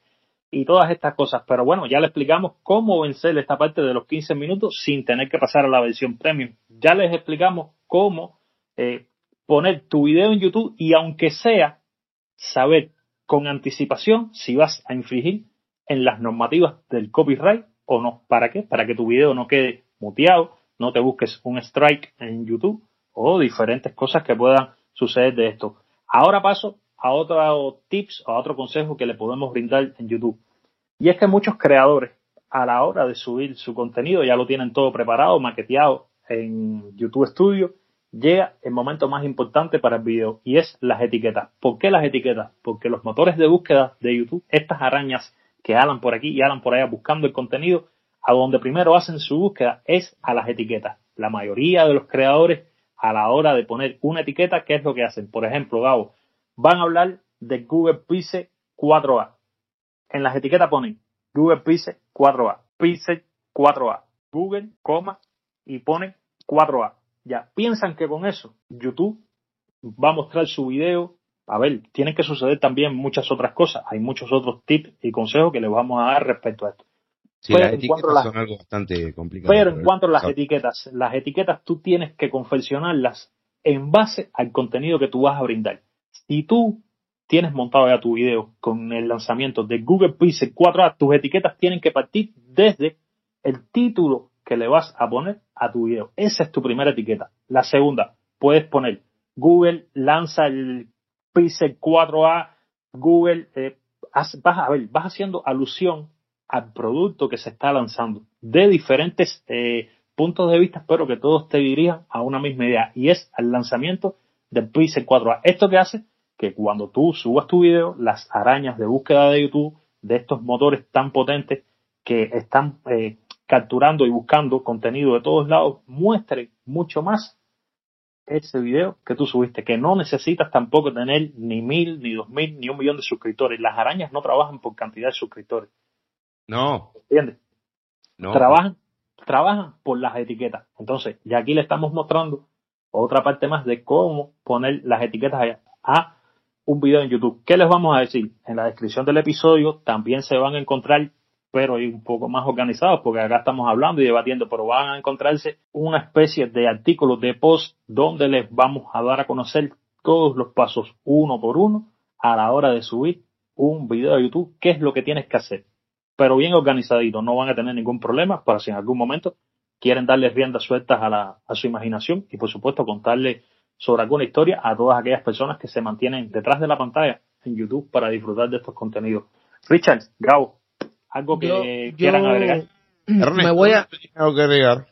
Speaker 1: y todas estas cosas. Pero bueno, ya le explicamos cómo vencer esta parte de los 15 minutos sin tener que pasar a la versión premium. Ya les explicamos cómo eh, poner tu video en YouTube y aunque sea saber con anticipación si vas a infringir en las normativas del copyright o no. ¿Para qué? Para que tu video no quede muteado, no te busques un strike en YouTube o diferentes cosas que puedan suceder de esto. Ahora paso a otro tips, a otro consejo que le podemos brindar en YouTube. Y es que muchos creadores a la hora de subir su contenido ya lo tienen todo preparado, maqueteado en YouTube Studio. Llega el momento más importante para el video y es las etiquetas. ¿Por qué las etiquetas? Porque los motores de búsqueda de YouTube, estas arañas que hablan por aquí y hablan por allá buscando el contenido, a donde primero hacen su búsqueda es a las etiquetas. La mayoría de los creadores a la hora de poner una etiqueta, ¿qué es lo que hacen? Por ejemplo, Gabo, van a hablar de Google Pixel 4A. En las etiquetas ponen Google Pixel 4A, Pixel 4A, Google, coma, y ponen 4A. Ya, piensan que con eso YouTube va a mostrar su video. A ver, tienen que suceder también muchas otras cosas. Hay muchos otros tips y consejos que les vamos a dar respecto a esto.
Speaker 2: Sí, las son algo bastante complicado.
Speaker 1: Pero en cuanto a las etiquetas, las etiquetas tú tienes que confeccionarlas en base al contenido que tú vas a brindar. Si tú tienes montado ya tu video con el lanzamiento de Google Pixel 4a, tus etiquetas tienen que partir desde el título que le vas a poner a tu video. Esa es tu primera etiqueta. La segunda, puedes poner Google lanza el Pixel 4a, Google, eh, vas a ver, vas haciendo alusión al producto que se está lanzando de diferentes eh, puntos de vista, pero que todos te dirijan a una misma idea y es al lanzamiento del Pixel 4a. Esto que hace que cuando tú subas tu video, las arañas de búsqueda de YouTube de estos motores tan potentes que están eh, capturando y buscando contenido de todos lados, muestren mucho más ese video que tú subiste, que no necesitas tampoco tener ni mil, ni dos mil, ni un millón de suscriptores. Las arañas no trabajan por cantidad de suscriptores.
Speaker 2: No.
Speaker 1: ¿Entiendes? No. Trabajan, trabajan por las etiquetas. Entonces, ya aquí le estamos mostrando otra parte más de cómo poner las etiquetas a un video en YouTube. ¿Qué les vamos a decir? En la descripción del episodio también se van a encontrar, pero un poco más organizados, porque acá estamos hablando y debatiendo, pero van a encontrarse una especie de artículos de post donde les vamos a dar a conocer todos los pasos uno por uno a la hora de subir un video de YouTube, qué es lo que tienes que hacer pero bien organizadito, no van a tener ningún problema para si en algún momento quieren darle riendas sueltas a, la, a su imaginación y por supuesto contarle sobre alguna historia a todas aquellas personas que se mantienen detrás de la pantalla en YouTube para disfrutar de estos contenidos. Richard, Gabo, algo que quieran agregar.
Speaker 2: Ernesto, me voy a algo que agregar.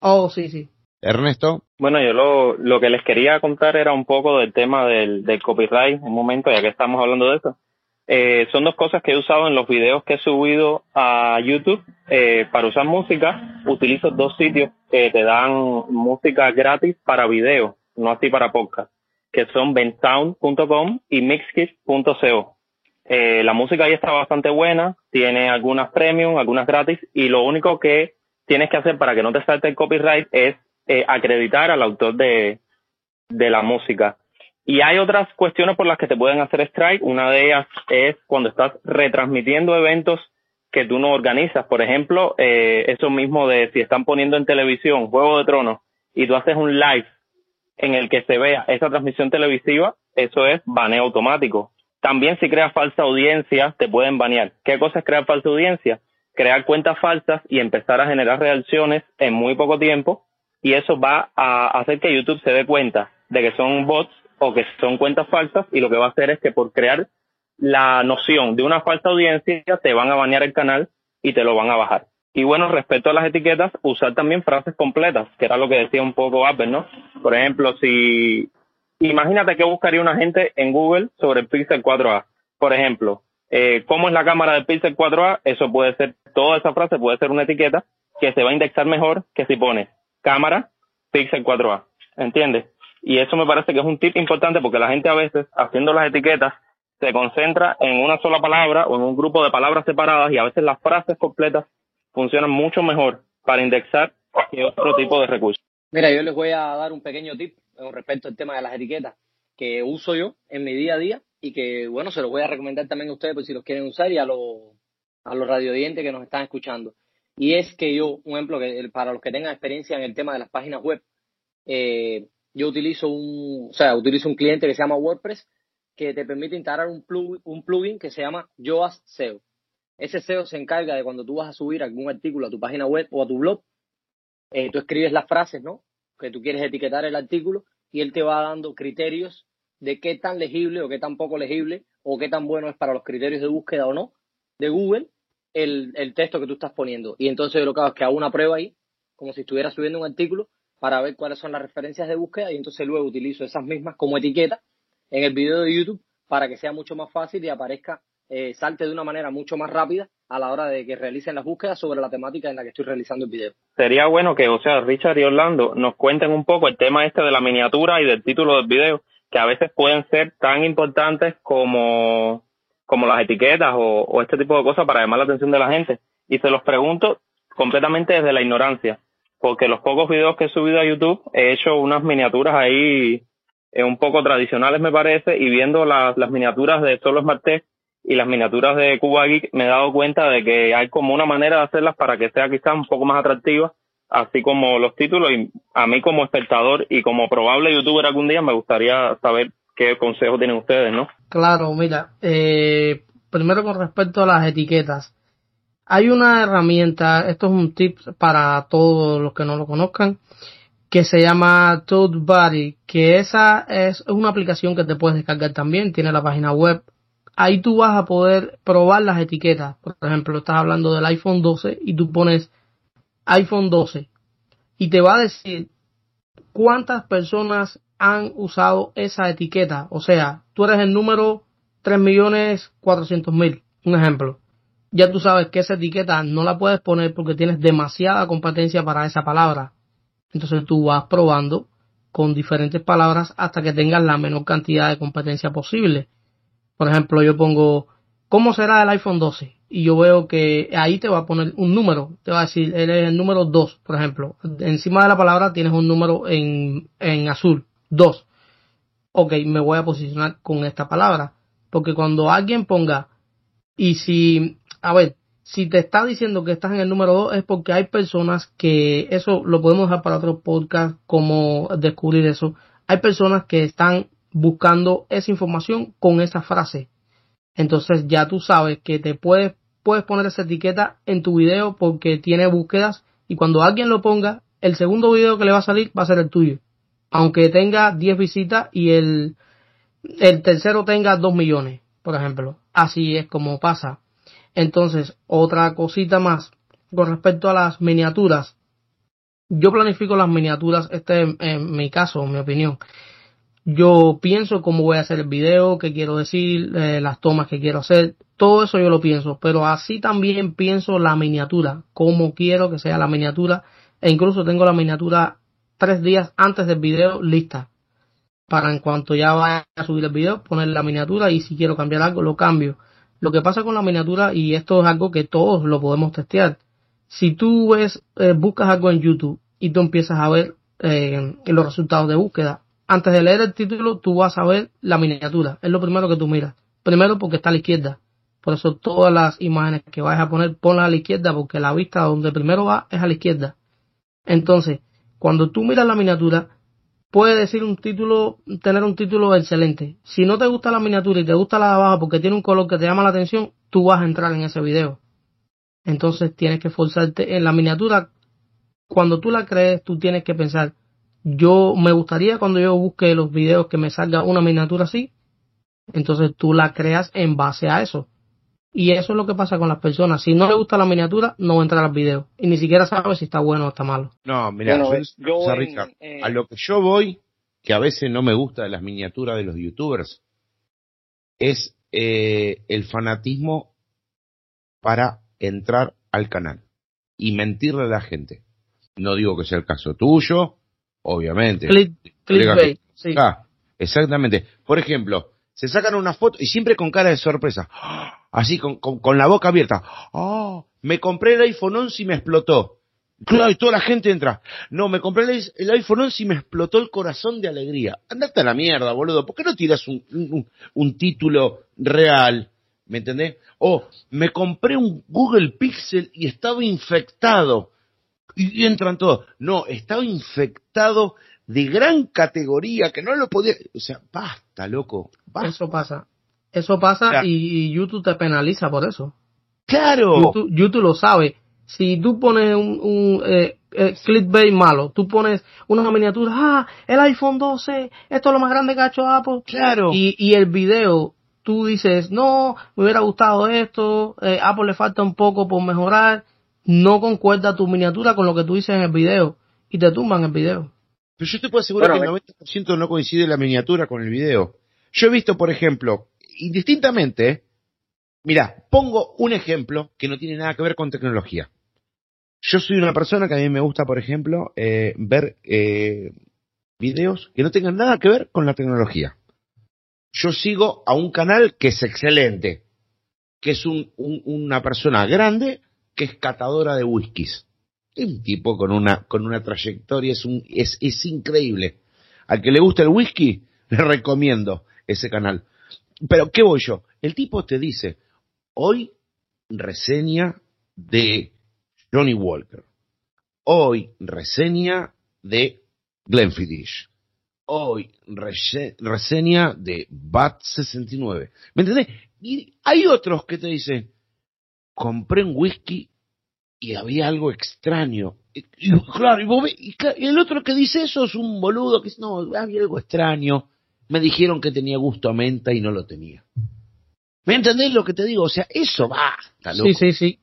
Speaker 5: Oh, sí, sí.
Speaker 2: Ernesto.
Speaker 4: Bueno, yo lo, lo que les quería contar era un poco del tema del, del copyright, un momento, ya que estamos hablando de eso. Eh, son dos cosas que he usado en los videos que he subido a YouTube. Eh, para usar música, utilizo dos sitios que te dan música gratis para video, no así para podcast, que son bensound.com y mixkit.co. Eh, la música ahí está bastante buena, tiene algunas premium, algunas gratis, y lo único que tienes que hacer para que no te salte el copyright es eh, acreditar al autor de, de la música. Y hay otras cuestiones por las que te pueden hacer strike. Una de ellas es cuando estás retransmitiendo eventos que tú no organizas. Por ejemplo, eh, eso mismo de si están poniendo en televisión Juego de Tronos y tú haces un live en el que se vea esa transmisión televisiva, eso es baneo automático. También si creas falsa audiencia, te pueden banear. ¿Qué cosa es crear falsa audiencia? Crear cuentas falsas y empezar a generar reacciones en muy poco tiempo y eso va a hacer que YouTube se dé cuenta de que son bots o que son cuentas falsas y lo que va a hacer es que por crear la noción de una falsa audiencia te van a banear el canal y te lo van a bajar. Y bueno, respecto a las etiquetas, usar también frases completas, que era lo que decía un poco Apple, ¿no? Por ejemplo, si imagínate que buscaría una gente en Google sobre el Pixel 4a. Por ejemplo, eh, ¿cómo es la cámara del Pixel 4a? Eso puede ser, toda esa frase puede ser una etiqueta que se va a indexar mejor que si pone cámara Pixel 4a. ¿Entiendes? Y eso me parece que es un tip importante porque la gente a veces, haciendo las etiquetas, se concentra en una sola palabra o en un grupo de palabras separadas y a veces las frases completas funcionan mucho mejor para indexar que otro tipo de recursos.
Speaker 3: Mira, yo les voy a dar un pequeño tip con respecto al tema de las etiquetas que uso yo en mi día a día y que, bueno, se los voy a recomendar también a ustedes por si los quieren usar y a los, a los radiodientes que nos están escuchando. Y es que yo, un ejemplo, que para los que tengan experiencia en el tema de las páginas web, eh, yo utilizo un, o sea, utilizo un cliente que se llama WordPress que te permite instalar un plugin, un plugin que se llama Yoast SEO. ese SEO se encarga de cuando tú vas a subir algún artículo a tu página web o a tu blog, eh, tú escribes las frases, ¿no? Que tú quieres etiquetar el artículo y él te va dando criterios de qué tan legible o qué tan poco legible o qué tan bueno es para los criterios de búsqueda o no de Google el, el texto que tú estás poniendo. Y entonces yo lo que hago es que hago una prueba ahí, como si estuviera subiendo un artículo, para ver cuáles son las referencias de búsqueda y entonces luego utilizo esas mismas como etiqueta en el video de YouTube para que sea mucho más fácil y aparezca, eh, salte de una manera mucho más rápida a la hora de que realicen las búsquedas sobre la temática en la que estoy realizando el video.
Speaker 4: Sería bueno que, o sea, Richard y Orlando nos cuenten un poco el tema este de la miniatura y del título del video, que a veces pueden ser tan importantes como, como las etiquetas o, o este tipo de cosas para llamar la atención de la gente. Y se los pregunto completamente desde la ignorancia porque los pocos videos que he subido a YouTube he hecho unas miniaturas ahí eh, un poco tradicionales me parece y viendo las, las miniaturas de Solo Smart y las miniaturas de Cuba Geek me he dado cuenta de que hay como una manera de hacerlas para que sea quizás un poco más atractiva así como los títulos y a mí como espectador y como probable youtuber algún día me gustaría saber qué consejos tienen ustedes, ¿no?
Speaker 5: Claro, mira, eh, primero con respecto a las etiquetas, hay una herramienta, esto es un tip para todos los que no lo conozcan, que se llama ToadBuddy, que esa es una aplicación que te puedes descargar también, tiene la página web. Ahí tú vas a poder probar las etiquetas. Por ejemplo, estás hablando del iPhone 12 y tú pones iPhone 12 y te va a decir cuántas personas han usado esa etiqueta. O sea, tú eres el número 3.400.000, un ejemplo ya tú sabes que esa etiqueta no la puedes poner porque tienes demasiada competencia para esa palabra. Entonces tú vas probando con diferentes palabras hasta que tengas la menor cantidad de competencia posible. Por ejemplo, yo pongo, ¿cómo será el iPhone 12? Y yo veo que ahí te va a poner un número. Te va a decir, él es el número 2, por ejemplo. Encima de la palabra tienes un número en, en azul, 2. Ok, me voy a posicionar con esta palabra. Porque cuando alguien ponga, y si a ver, si te está diciendo que estás en el número 2 es porque hay personas que, eso lo podemos dejar para otro podcast, como descubrir eso. Hay personas que están buscando esa información con esa frase. Entonces ya tú sabes que te puedes, puedes poner esa etiqueta en tu video porque tiene búsquedas y cuando alguien lo ponga, el segundo video que le va a salir va a ser el tuyo. Aunque tenga 10 visitas y el, el tercero tenga 2 millones, por ejemplo. Así es como pasa. Entonces, otra cosita más con respecto a las miniaturas. Yo planifico las miniaturas, este es en mi caso, en mi opinión. Yo pienso cómo voy a hacer el video, qué quiero decir, eh, las tomas que quiero hacer, todo eso yo lo pienso, pero así también pienso la miniatura, cómo quiero que sea la miniatura, e incluso tengo la miniatura tres días antes del video lista, para en cuanto ya vaya a subir el video, poner la miniatura y si quiero cambiar algo, lo cambio. Lo que pasa con la miniatura, y esto es algo que todos lo podemos testear, si tú ves, eh, buscas algo en YouTube y tú empiezas a ver eh, los resultados de búsqueda, antes de leer el título tú vas a ver la miniatura, es lo primero que tú miras. Primero porque está a la izquierda, por eso todas las imágenes que vayas a poner, ponlas a la izquierda porque la vista donde primero va es a la izquierda. Entonces, cuando tú miras la miniatura, puede decir un título, tener un título excelente. Si no te gusta la miniatura y te gusta la de abajo porque tiene un color que te llama la atención, tú vas a entrar en ese video. Entonces tienes que esforzarte en la miniatura. Cuando tú la crees, tú tienes que pensar, yo me gustaría cuando yo busque los videos que me salga una miniatura así. Entonces tú la creas en base a eso. Y eso es lo que pasa con las personas. Si no le gusta la miniatura, no va a entrar al video. Y ni siquiera sabe si está bueno o está malo.
Speaker 2: No, mira, yo, a lo que yo voy, que a veces no me gusta de las miniaturas de los youtubers, es eh, el fanatismo para entrar al canal y mentirle a la gente. No digo que sea el caso tuyo, obviamente.
Speaker 5: sí.
Speaker 2: Ah, exactamente. Por ejemplo, se sacan una foto y siempre con cara de sorpresa así con, con, la boca abierta. Oh, me compré el iPhone 11 y me explotó. Claro, y toda la gente entra. No, me compré el, iPhone 11 y me explotó el corazón de alegría. Andate a la mierda, boludo. ¿Por qué no tiras un, un, título real? ¿Me entendés? O me compré un Google Pixel y estaba infectado. Y entran todos. No, estaba infectado de gran categoría que no lo podía. O sea, basta, loco. Basta.
Speaker 5: Eso pasa. Eso pasa y, YouTube te penaliza por eso.
Speaker 2: Claro.
Speaker 5: YouTube, lo sabe. Si tú pones un, un eh, eh, clickbait malo, tú pones una miniatura, ah, el iPhone 12, esto es lo más grande que ha hecho Apple.
Speaker 2: Claro.
Speaker 5: Y, y el video, tú dices, no, me hubiera gustado esto, eh, Apple le falta un poco por mejorar, no concuerda tu miniatura con lo que tú dices en el video y te tumban el video.
Speaker 2: Pero yo te puedo asegurar que el 90% no coincide la miniatura con el video. Yo he visto, por ejemplo, indistintamente, mira, pongo un ejemplo que no tiene nada que ver con tecnología. Yo soy una persona que a mí me gusta, por ejemplo, eh, ver eh, videos que no tengan nada que ver con la tecnología. Yo sigo a un canal que es excelente, que es un, una persona grande que es catadora de whiskies. Es un tipo con una, con una trayectoria, es, un, es, es increíble. Al que le gusta el whisky, *laughs* le recomiendo ese canal. Pero, ¿qué voy yo? El tipo te dice, hoy reseña de Johnny Walker. Hoy reseña de Glenfiddich. Hoy reseña de Bat 69. ¿Me entendés? Y hay otros que te dicen, compré un whisky y había algo extraño. Y, claro, y, el otro que dice eso es un boludo que dice, no, había algo extraño. Me dijeron que tenía gusto a menta y no lo tenía. ¿Me entendés lo que te digo? O sea, eso va.
Speaker 5: Sí, sí, sí.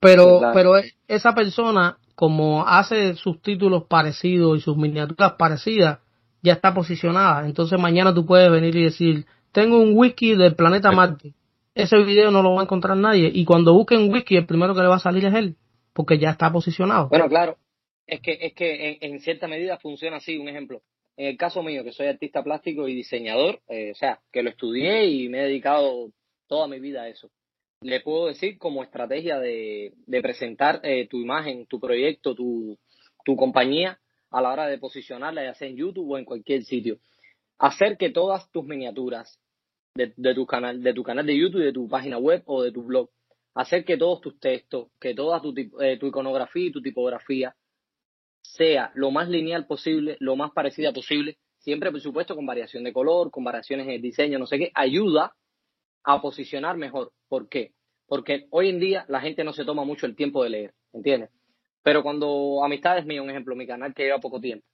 Speaker 5: Pero, pero esa persona, como hace sus títulos parecidos y sus miniaturas parecidas, ya está posicionada. Entonces mañana tú puedes venir y decir, tengo un whisky del planeta *laughs* Marte. Ese video no lo va a encontrar nadie. Y cuando busquen whisky, el primero que le va a salir es él, porque ya está posicionado.
Speaker 3: Bueno, claro. Es que, es que en, cierta medida funciona así. Un ejemplo. En el caso mío, que soy artista plástico y diseñador, eh, o sea, que lo estudié y me he dedicado toda mi vida a eso. Le puedo decir como estrategia de, presentar eh, tu imagen, tu proyecto, tu, tu compañía a la hora de posicionarla, ya sea en YouTube o en cualquier sitio. Hacer que todas tus miniaturas de, tu canal, de tu canal de YouTube, de tu página web o de tu blog, hacer que todos tus textos, que toda tu, eh, tu iconografía y tu tipografía sea lo más lineal posible, lo más parecida posible, siempre por supuesto con variación de color, con variaciones en el diseño, no sé qué, ayuda a posicionar mejor. ¿Por qué? Porque hoy en día la gente no se toma mucho el tiempo de leer, ¿entiendes? Pero cuando amistades mías, un ejemplo, mi canal que lleva poco tiempo,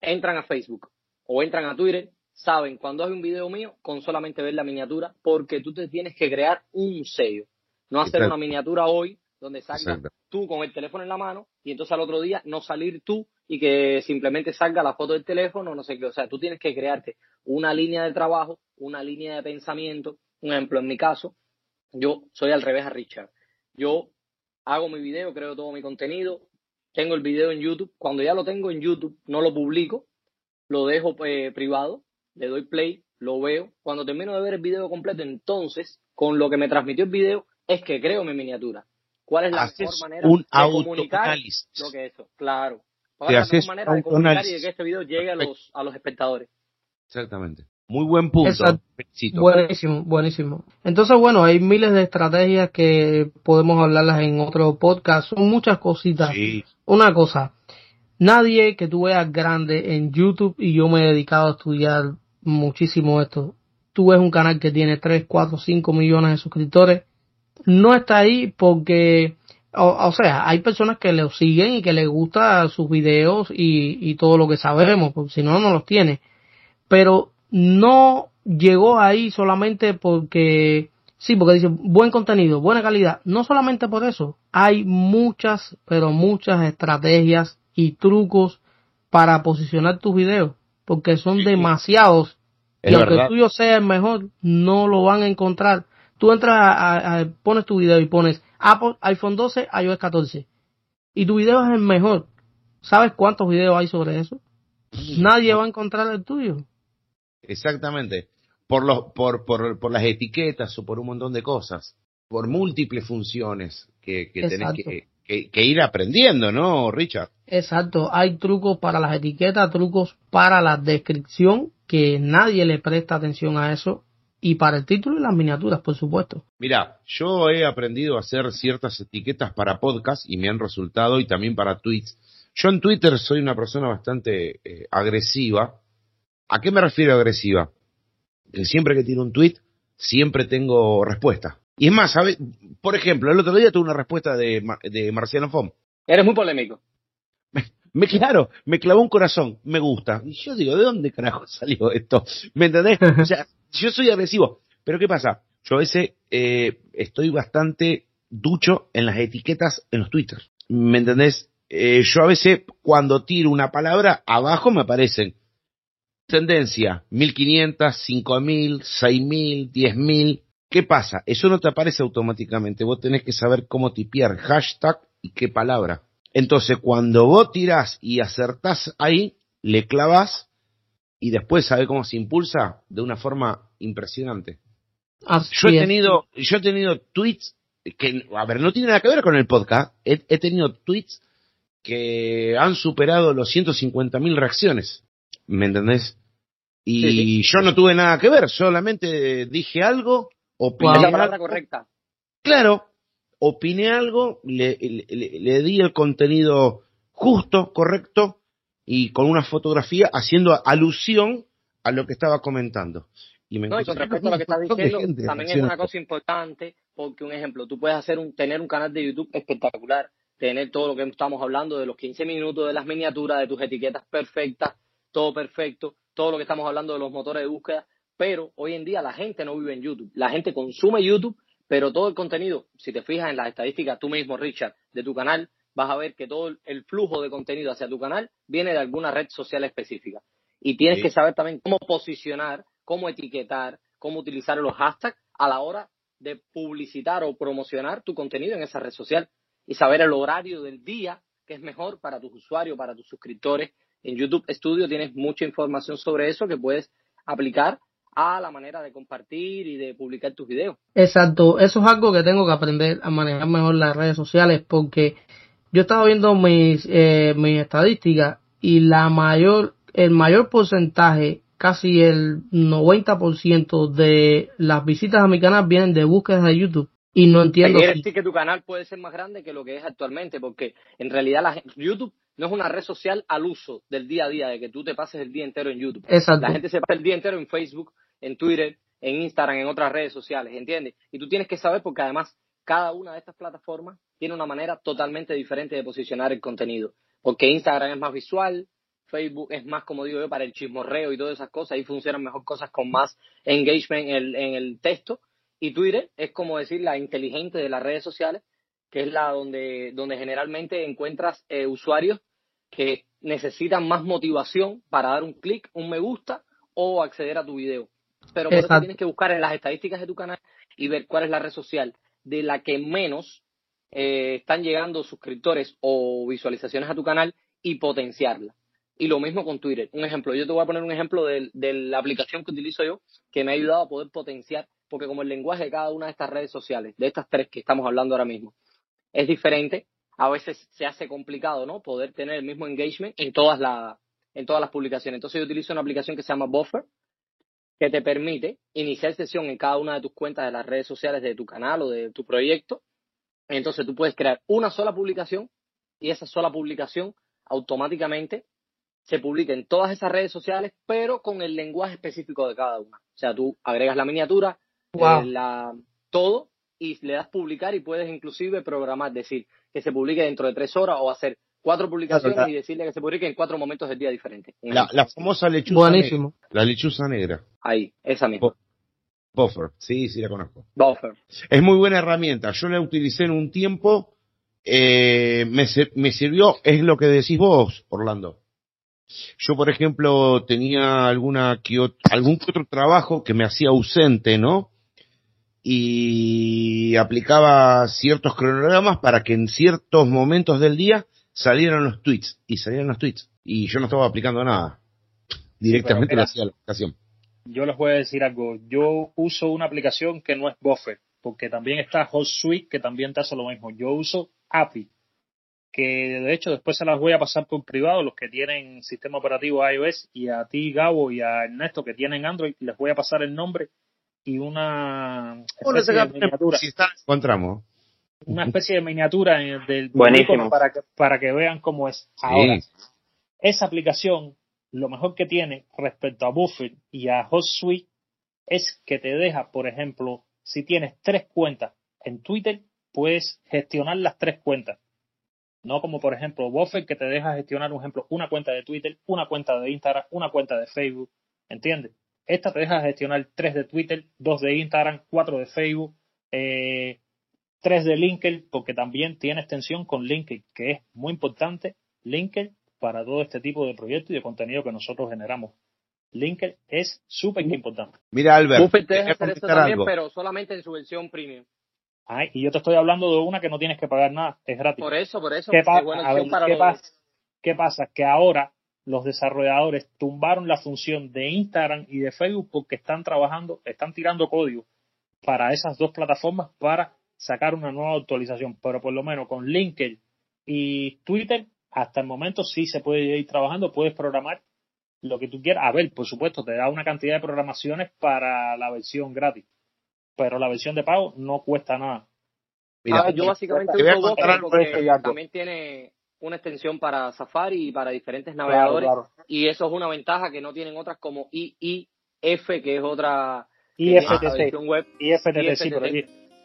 Speaker 3: entran a Facebook o entran a Twitter, saben cuando hay un video mío con solamente ver la miniatura, porque tú te tienes que crear un sello. No hacer una miniatura hoy donde salga tú con el teléfono en la mano y entonces al otro día no salir tú y que simplemente salga la foto del teléfono, no sé qué. O sea, tú tienes que crearte una línea de trabajo, una línea de pensamiento. Un ejemplo, en mi caso, yo soy al revés a Richard. Yo hago mi video, creo todo mi contenido, tengo el video en YouTube. Cuando ya lo tengo en YouTube, no lo publico, lo dejo eh, privado, le doy play, lo veo. Cuando termino de ver el video completo, entonces, con lo que me transmitió el video, es que creo mi miniatura. ¿Cuál es la mejor manera
Speaker 2: de comunicar
Speaker 3: lo que es eso? Claro. ¿Cuál es la mejor manera de comunicar y de que este video llegue a los, a los espectadores?
Speaker 2: Exactamente. Muy buen punto.
Speaker 5: Buenísimo, buenísimo. Entonces, bueno, hay miles de estrategias que podemos hablarlas en otro podcast. Son muchas cositas. Una cosa, nadie que tú veas grande en YouTube, y yo me he dedicado a estudiar muchísimo esto, tú ves un canal que tiene 3, 4, 5 millones de suscriptores, no está ahí porque, o, sea, hay personas que le siguen y que les gustan sus videos y, y todo lo que sabemos, porque si no, no los tiene. Pero no llegó ahí solamente porque, sí, porque dice buen contenido, buena calidad. No solamente por eso, hay muchas, pero muchas estrategias y trucos para posicionar tus videos, porque son demasiados. y aunque el tuyo sea el mejor, no lo van a encontrar. Tú entras a, pones tu video y pones Apple, iPhone 12, iOS 14. Y tu video es el mejor. ¿Sabes cuántos videos hay sobre eso? Nadie va a encontrar el tuyo.
Speaker 2: Exactamente. Por, los, por, por, por las etiquetas o por un montón de cosas. Por múltiples funciones que, que tenés que, que, ir aprendiendo, ¿no, Richard?
Speaker 5: Exacto. Hay trucos para las etiquetas, trucos para la descripción, que nadie le presta atención a eso. Y para el título y las miniaturas, por supuesto.
Speaker 2: Mira, yo he aprendido a hacer ciertas etiquetas para podcast y me han resultado y también para tweets. Yo en Twitter soy una persona bastante eh, agresiva ¿A qué me refiero agresiva? Que siempre que tiro un tweet, siempre tengo respuesta. Y es más, ¿sabe? por ejemplo, el otro día tuve una respuesta de, de Marciano Fom.
Speaker 3: Eres muy polémico.
Speaker 2: Me, claro, me clavó un corazón, me gusta. Y yo digo, ¿de dónde carajo *laughs* salió esto? ¿Me entendés? O sea, *laughs* yo soy agresivo. Pero ¿qué pasa? Yo a veces eh, estoy bastante ducho en las etiquetas en los Twitter. ¿Me entendés? Eh, yo a veces cuando tiro una palabra, abajo me aparecen tendencia 1500, 5000, 6000, 10000. ¿Qué pasa? Eso no te aparece automáticamente. Vos tenés que saber cómo tipear hashtag y qué palabra. Entonces, cuando vos tirás y acertás ahí, le clavas y después sabés cómo se impulsa de una forma impresionante. yo he tenido, yo he tenido tweets que, a ver, no tiene nada que ver con el podcast. He, tenido tweets que han superado los 150.000 reacciones. ¿Me entendés? Y yo no tuve nada que ver, solamente dije algo, opiné.
Speaker 3: la palabra correcta.
Speaker 2: Claro, opiné algo, le, le, di el contenido justo, correcto, y con una fotografía haciendo alusión a lo que estaba comentando.
Speaker 3: Y me no, y con respecto a lo que estás diciendo, también es una cosa importante, porque un ejemplo, tú puedes hacer un, tener un canal de YouTube espectacular, tener todo lo que estamos hablando de los 15 minutos, de las miniaturas, de tus etiquetas perfectas, todo perfecto, todo lo que estamos hablando de los motores de búsqueda, pero hoy en día la gente no vive en YouTube, la gente consume YouTube, pero todo el contenido, si te fijas en las estadísticas tú mismo, Richard, de tu canal, vas a ver que todo el flujo de contenido hacia tu canal viene de alguna red social específica. Y tienes que saber también cómo posicionar cómo etiquetar, cómo utilizar los hashtags a la hora de publicitar o promocionar tu contenido en esa red social y saber el horario del día que es mejor para tus usuarios, para tus suscriptores. En YouTube Studio tienes mucha información sobre eso que puedes aplicar a la manera de compartir y de publicar tus videos.
Speaker 5: Exacto, eso es algo que tengo que aprender a manejar mejor las redes sociales porque yo estaba viendo mis, eh, mis estadísticas y la mayor, el mayor porcentaje casi el 90% de las visitas a mi canal vienen de búsquedas de YouTube. Y no entiendo.
Speaker 3: Quiere decir que tu canal puede ser más grande que lo que es actualmente, porque en realidad la, YouTube no es una red social al uso del día a día, de que tú te pases el día entero en YouTube.
Speaker 5: Exacto.
Speaker 3: La gente se pasa el día entero en Facebook, en Twitter, en Instagram, en otras redes sociales, ¿entiendes? Y tú tienes que saber, porque además cada una de estas plataformas tiene una manera totalmente diferente de posicionar el contenido. Porque Instagram es más visual, Facebook es más, como digo yo, para el chismorreo y todas esas cosas. Ahí funcionan mejor cosas con más engagement en el, en el texto. Y Twitter es como decir la inteligente de las redes sociales, que es la donde, donde generalmente encuentras eh, usuarios que necesitan más motivación para dar un clic, un me gusta o acceder a tu video. Pero por eso tienes que buscar en las estadísticas de tu canal y ver cuál es la red social de la que menos eh, están llegando suscriptores o visualizaciones a tu canal y potenciarla. Y lo mismo con Twitter. Un ejemplo, yo te voy a poner un ejemplo de, la aplicación que utilizo yo, que me ha ayudado a poder potenciar, porque como el lenguaje de cada una de estas redes sociales, de estas tres que estamos hablando ahora mismo, es diferente, a veces se hace complicado, ¿no? Poder tener el mismo engagement en todas, las en todas las publicaciones. Entonces yo utilizo una aplicación que se llama Buffer, que te permite iniciar sesión en cada una de tus cuentas de las redes sociales de tu canal o de tu proyecto. Entonces tú puedes crear una sola publicación y esa sola publicación automáticamente se publica en todas esas redes sociales, pero con el lenguaje específico de cada una. O sea, tú agregas la miniatura, eh, la, todo, y le das publicar y puedes inclusive programar, decir que se publique dentro de tres horas o hacer cuatro publicaciones y decirle que se publique en cuatro momentos del día diferentes.
Speaker 2: La, famosa lechuza negra. La lechuza negra.
Speaker 3: Ahí, esa misma.
Speaker 2: Buffer, sí, sí la conozco.
Speaker 3: Buffer.
Speaker 2: Es muy buena herramienta. Yo la utilicé en un tiempo, eh, me, me sirvió, es lo que decís vos, Orlando. Yo, por ejemplo, tenía alguna algún otro trabajo que me hacía ausente, ¿no? Y aplicaba ciertos cronogramas para que en ciertos momentos del día salieran los tweets. Y salieran los tweets. Y yo no estaba aplicando nada. Directamente lo hacía la aplicación.
Speaker 1: Yo les voy a decir algo. Yo uso una aplicación que no es Buffer, porque también está HotSuite, que también te hace lo mismo. Yo uso API que de hecho después se las voy a pasar por privado, los que tienen sistema operativo iOS, y a ti, Gabo, y a Ernesto, que tienen Android, les voy a pasar el nombre y una especie de miniatura.
Speaker 2: Si está, encontramos.
Speaker 1: Una especie de miniatura del
Speaker 4: para
Speaker 1: que, para que vean cómo es. Ahora, esa aplicación, lo mejor que tiene respecto a Buffer y a HotSuite es que te deja, por ejemplo, si tienes tres cuentas en Twitter, puedes gestionar las tres cuentas. No como por ejemplo Buffer que te deja gestionar, un ejemplo, una cuenta de Twitter, una cuenta de Instagram, una cuenta de Facebook. ¿Entiendes? Esta te deja gestionar tres de Twitter, dos de Instagram, cuatro de Facebook, eh, tres de LinkedIn, porque también tiene extensión con LinkedIn, que es muy importante. LinkedIn para todo este tipo de proyectos y de contenido que nosotros generamos. LinkedIn es súper importante.
Speaker 2: Mira, Albert,
Speaker 3: Buffett te deja hacer eso
Speaker 2: comentar
Speaker 3: también,
Speaker 2: algo.
Speaker 3: pero solamente en su versión premium.
Speaker 1: Ay, y yo te estoy hablando de una que no tienes que pagar nada, es gratis.
Speaker 3: Por eso, por eso,
Speaker 1: ¿Qué, pa-
Speaker 3: buena
Speaker 1: a ver,
Speaker 3: opción para
Speaker 1: ¿qué
Speaker 3: los
Speaker 1: pasa? ¿Qué pasa? Que ahora los desarrolladores tumbaron la función de Instagram y de Facebook porque están trabajando, están tirando código para esas dos plataformas para sacar una nueva actualización. Pero por lo menos con LinkedIn y Twitter, hasta el momento sí se puede ir trabajando, puedes programar lo que tú quieras. A ver, por supuesto, te da una cantidad de programaciones para la versión gratis, pero la versión de pago no cuesta nada.
Speaker 2: Mira,
Speaker 3: Ah, yo básicamente uso porque también tiene una extensión para Safari y para diferentes navegadores.
Speaker 1: claro.
Speaker 3: Y eso es una ventaja que no tienen otras como IIF, que es otra que
Speaker 1: Y
Speaker 3: tiene la
Speaker 1: FTT.
Speaker 3: versión web.
Speaker 1: IFTT, sí,
Speaker 3: IFTT.
Speaker 1: pero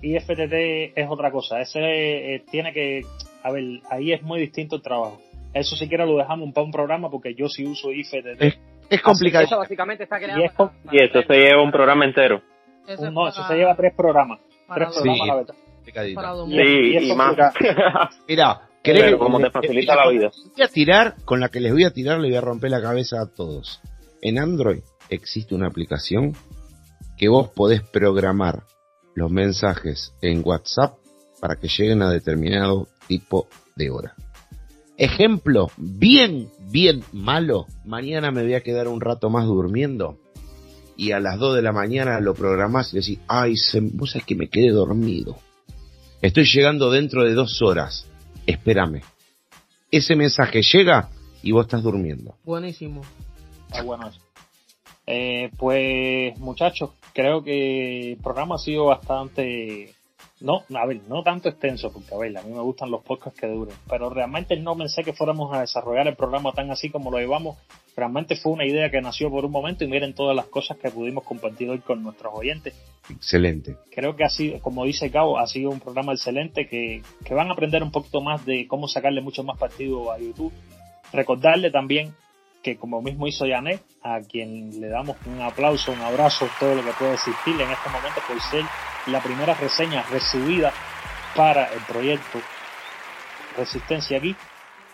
Speaker 1: IFTT es otra cosa. Ese eh, tiene que, a ver, ahí es muy distinto el trabajo. Eso si quiera lo dejamos para un programa porque yo sí uso IFTT.
Speaker 2: Es- es complicado.
Speaker 3: Esa básicamente está
Speaker 1: Y es
Speaker 3: para-
Speaker 4: Y eso se lleva un programa entero.
Speaker 5: Eso
Speaker 1: no, eso se lleva tres programas.
Speaker 5: para
Speaker 1: Tres programas
Speaker 2: Sí.
Speaker 1: la Y y
Speaker 4: Sí, y más.
Speaker 2: Mira, *laughs* ¿querés
Speaker 4: Pero como te facilita la vida.
Speaker 2: voy a tirar, con la que les voy a tirar, le voy a romper la cabeza a todos. En Android existe una aplicación que vos podés programar los mensajes en WhatsApp para que lleguen a determinado tipo de hora. Ejemplo, bien, bien malo. Mañana me voy a quedar un rato más durmiendo. Y a las 2 de la mañana lo programás y decís, ay, se, vos sabés que me quedé dormido. Estoy llegando dentro de dos horas. Espérame. Ese mensaje llega y vos estás durmiendo.
Speaker 5: Buenísimo.
Speaker 1: Está bueno eso. Eh, pues, muchachos, creo que el programa ha sido bastante. No, a ver, no tanto extenso, porque a ver, a mí me gustan los podcasts que duren, pero realmente no pensé que fuéramos a desarrollar el programa tan así como lo llevamos. Realmente fue una idea que nació por un momento y miren todas las cosas que pudimos compartir hoy con nuestros oyentes.
Speaker 2: Excelente.
Speaker 1: Creo que ha sido, como dice Cabo, ha sido un programa excelente que, que van a aprender un poquito más de cómo sacarle mucho más partido a YouTube. Recordarle también que como mismo hizo Janet, a quien le damos un aplauso, un abrazo, todo lo que puede existir en este momento por ser la primera reseña recibida para el proyecto Resistencia aquí.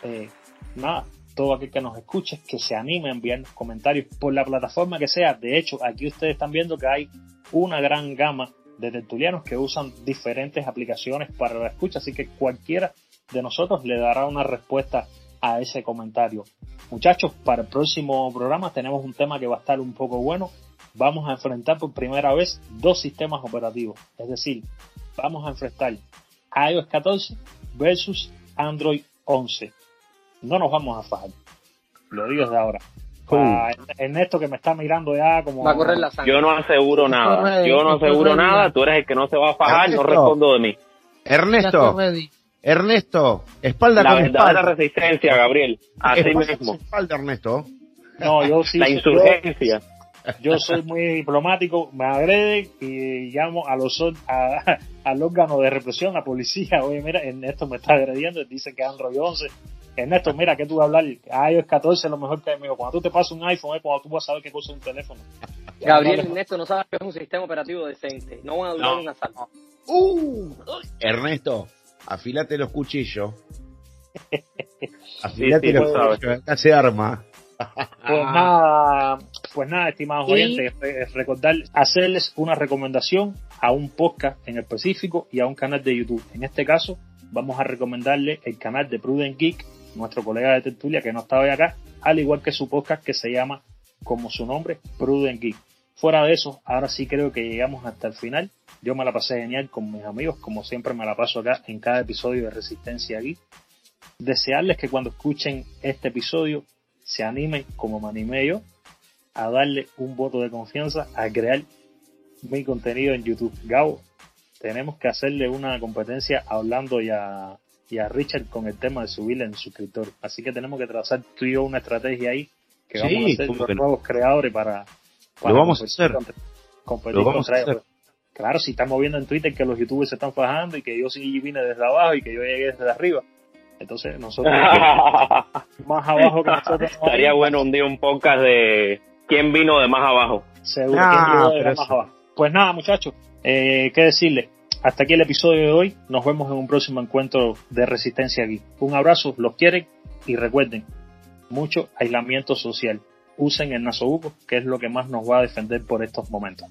Speaker 1: Eh, nada, todo aquel que nos escuche, que se anime a enviar comentarios por la plataforma que sea. De hecho, aquí ustedes están viendo que hay una gran gama de tertulianos que usan diferentes aplicaciones para la escucha, así que cualquiera de nosotros le dará una respuesta a ese comentario. Muchachos, para el próximo programa tenemos un tema que va a estar un poco bueno. Vamos a enfrentar por primera vez dos sistemas operativos, es decir, vamos a enfrentar iOS 14 versus Android 11. No nos vamos a fajar, lo digo desde ahora. Para Ernesto que me está mirando ya como...
Speaker 3: Va a correr la sangre.
Speaker 4: Yo no aseguro nada. Yo no aseguro nada. Tú eres el que no se va a fajar. No
Speaker 2: Ernesto.
Speaker 4: respondo de mí.
Speaker 5: Ya
Speaker 2: Ernesto,
Speaker 5: estoy ready.
Speaker 2: Ernesto, espalda
Speaker 4: La
Speaker 2: con
Speaker 4: verdadera
Speaker 2: espalda.
Speaker 4: resistencia, Gabriel. Así
Speaker 2: Espalda
Speaker 4: mismo.
Speaker 2: espalda, Ernesto.
Speaker 1: No, yo sí.
Speaker 4: La insurgencia.
Speaker 1: Yo soy muy diplomático, me agrede y llamo a los a- *laughs* al órgano de represión, a policía. Oye, mira, Ernesto me está agrediendo, dice que Android 11. Ernesto, mira, ¿qué tú vas a hablar? iOS 14 es lo mejor que hay. Amigo. Cuando tú te pasas un iPhone, es cuando tú vas a saber qué cosa es un teléfono.
Speaker 3: Gabriel. Ernesto no sabe que es un sistema operativo decente. No van a durar
Speaker 4: No.
Speaker 3: un asalto.
Speaker 2: Uh, Ernesto, afílate los cuchillos. *laughs* Afílate
Speaker 4: sí,
Speaker 2: los
Speaker 4: lo sabe.
Speaker 2: cuchillos. Acá se arma.
Speaker 1: Pues nada, pues nada, estimados
Speaker 5: Y-
Speaker 1: oyentes, recordar, hacerles una recomendación a un podcast en específico y a un canal de YouTube. En este caso, vamos a recomendarle el canal de Prudent Geek, nuestro colega de tertulia que no está hoy acá, al igual que su podcast que se llama, como su nombre, Prudent Geek. Fuera de eso, ahora sí creo que llegamos hasta el final. Yo me la pasé genial con mis amigos, como siempre me la paso acá en cada episodio de Resistencia Geek. Desearles que cuando escuchen este episodio se animen, como me animé yo, a darle un voto de confianza a crear mi contenido en YouTube. Gabo, tenemos que hacerle una competencia a Orlando y a, y a Richard con el tema de subirle en suscriptor. Así que tenemos que trazar tú y yo una estrategia ahí que
Speaker 2: Sí,
Speaker 1: vamos a hacer
Speaker 2: ¿cómo
Speaker 1: los nuevos creadores para
Speaker 2: Lo vamos a
Speaker 1: competir
Speaker 2: hacer.
Speaker 1: contra- competir
Speaker 2: Lo vamos a hacer.
Speaker 1: ellos. Claro, si estamos viendo en Twitter que los youtubers se están fajando y que yo sí vine desde abajo y que yo llegué desde arriba. Entonces nosotros *laughs* más abajo que nosotros.
Speaker 4: Estaría bueno un día un podcast de quién vino de más abajo.
Speaker 1: Seguro, ah, ¿quién de más abajo? Pues nada, muchachos, eh, ¿qué decirle? Hasta aquí el episodio de hoy. Nos vemos en un próximo encuentro de Resistencia aquí. Un abrazo, los quieren y recuerden, mucho aislamiento social. Usen el nasobuco, que es lo que más nos va a defender por estos momentos.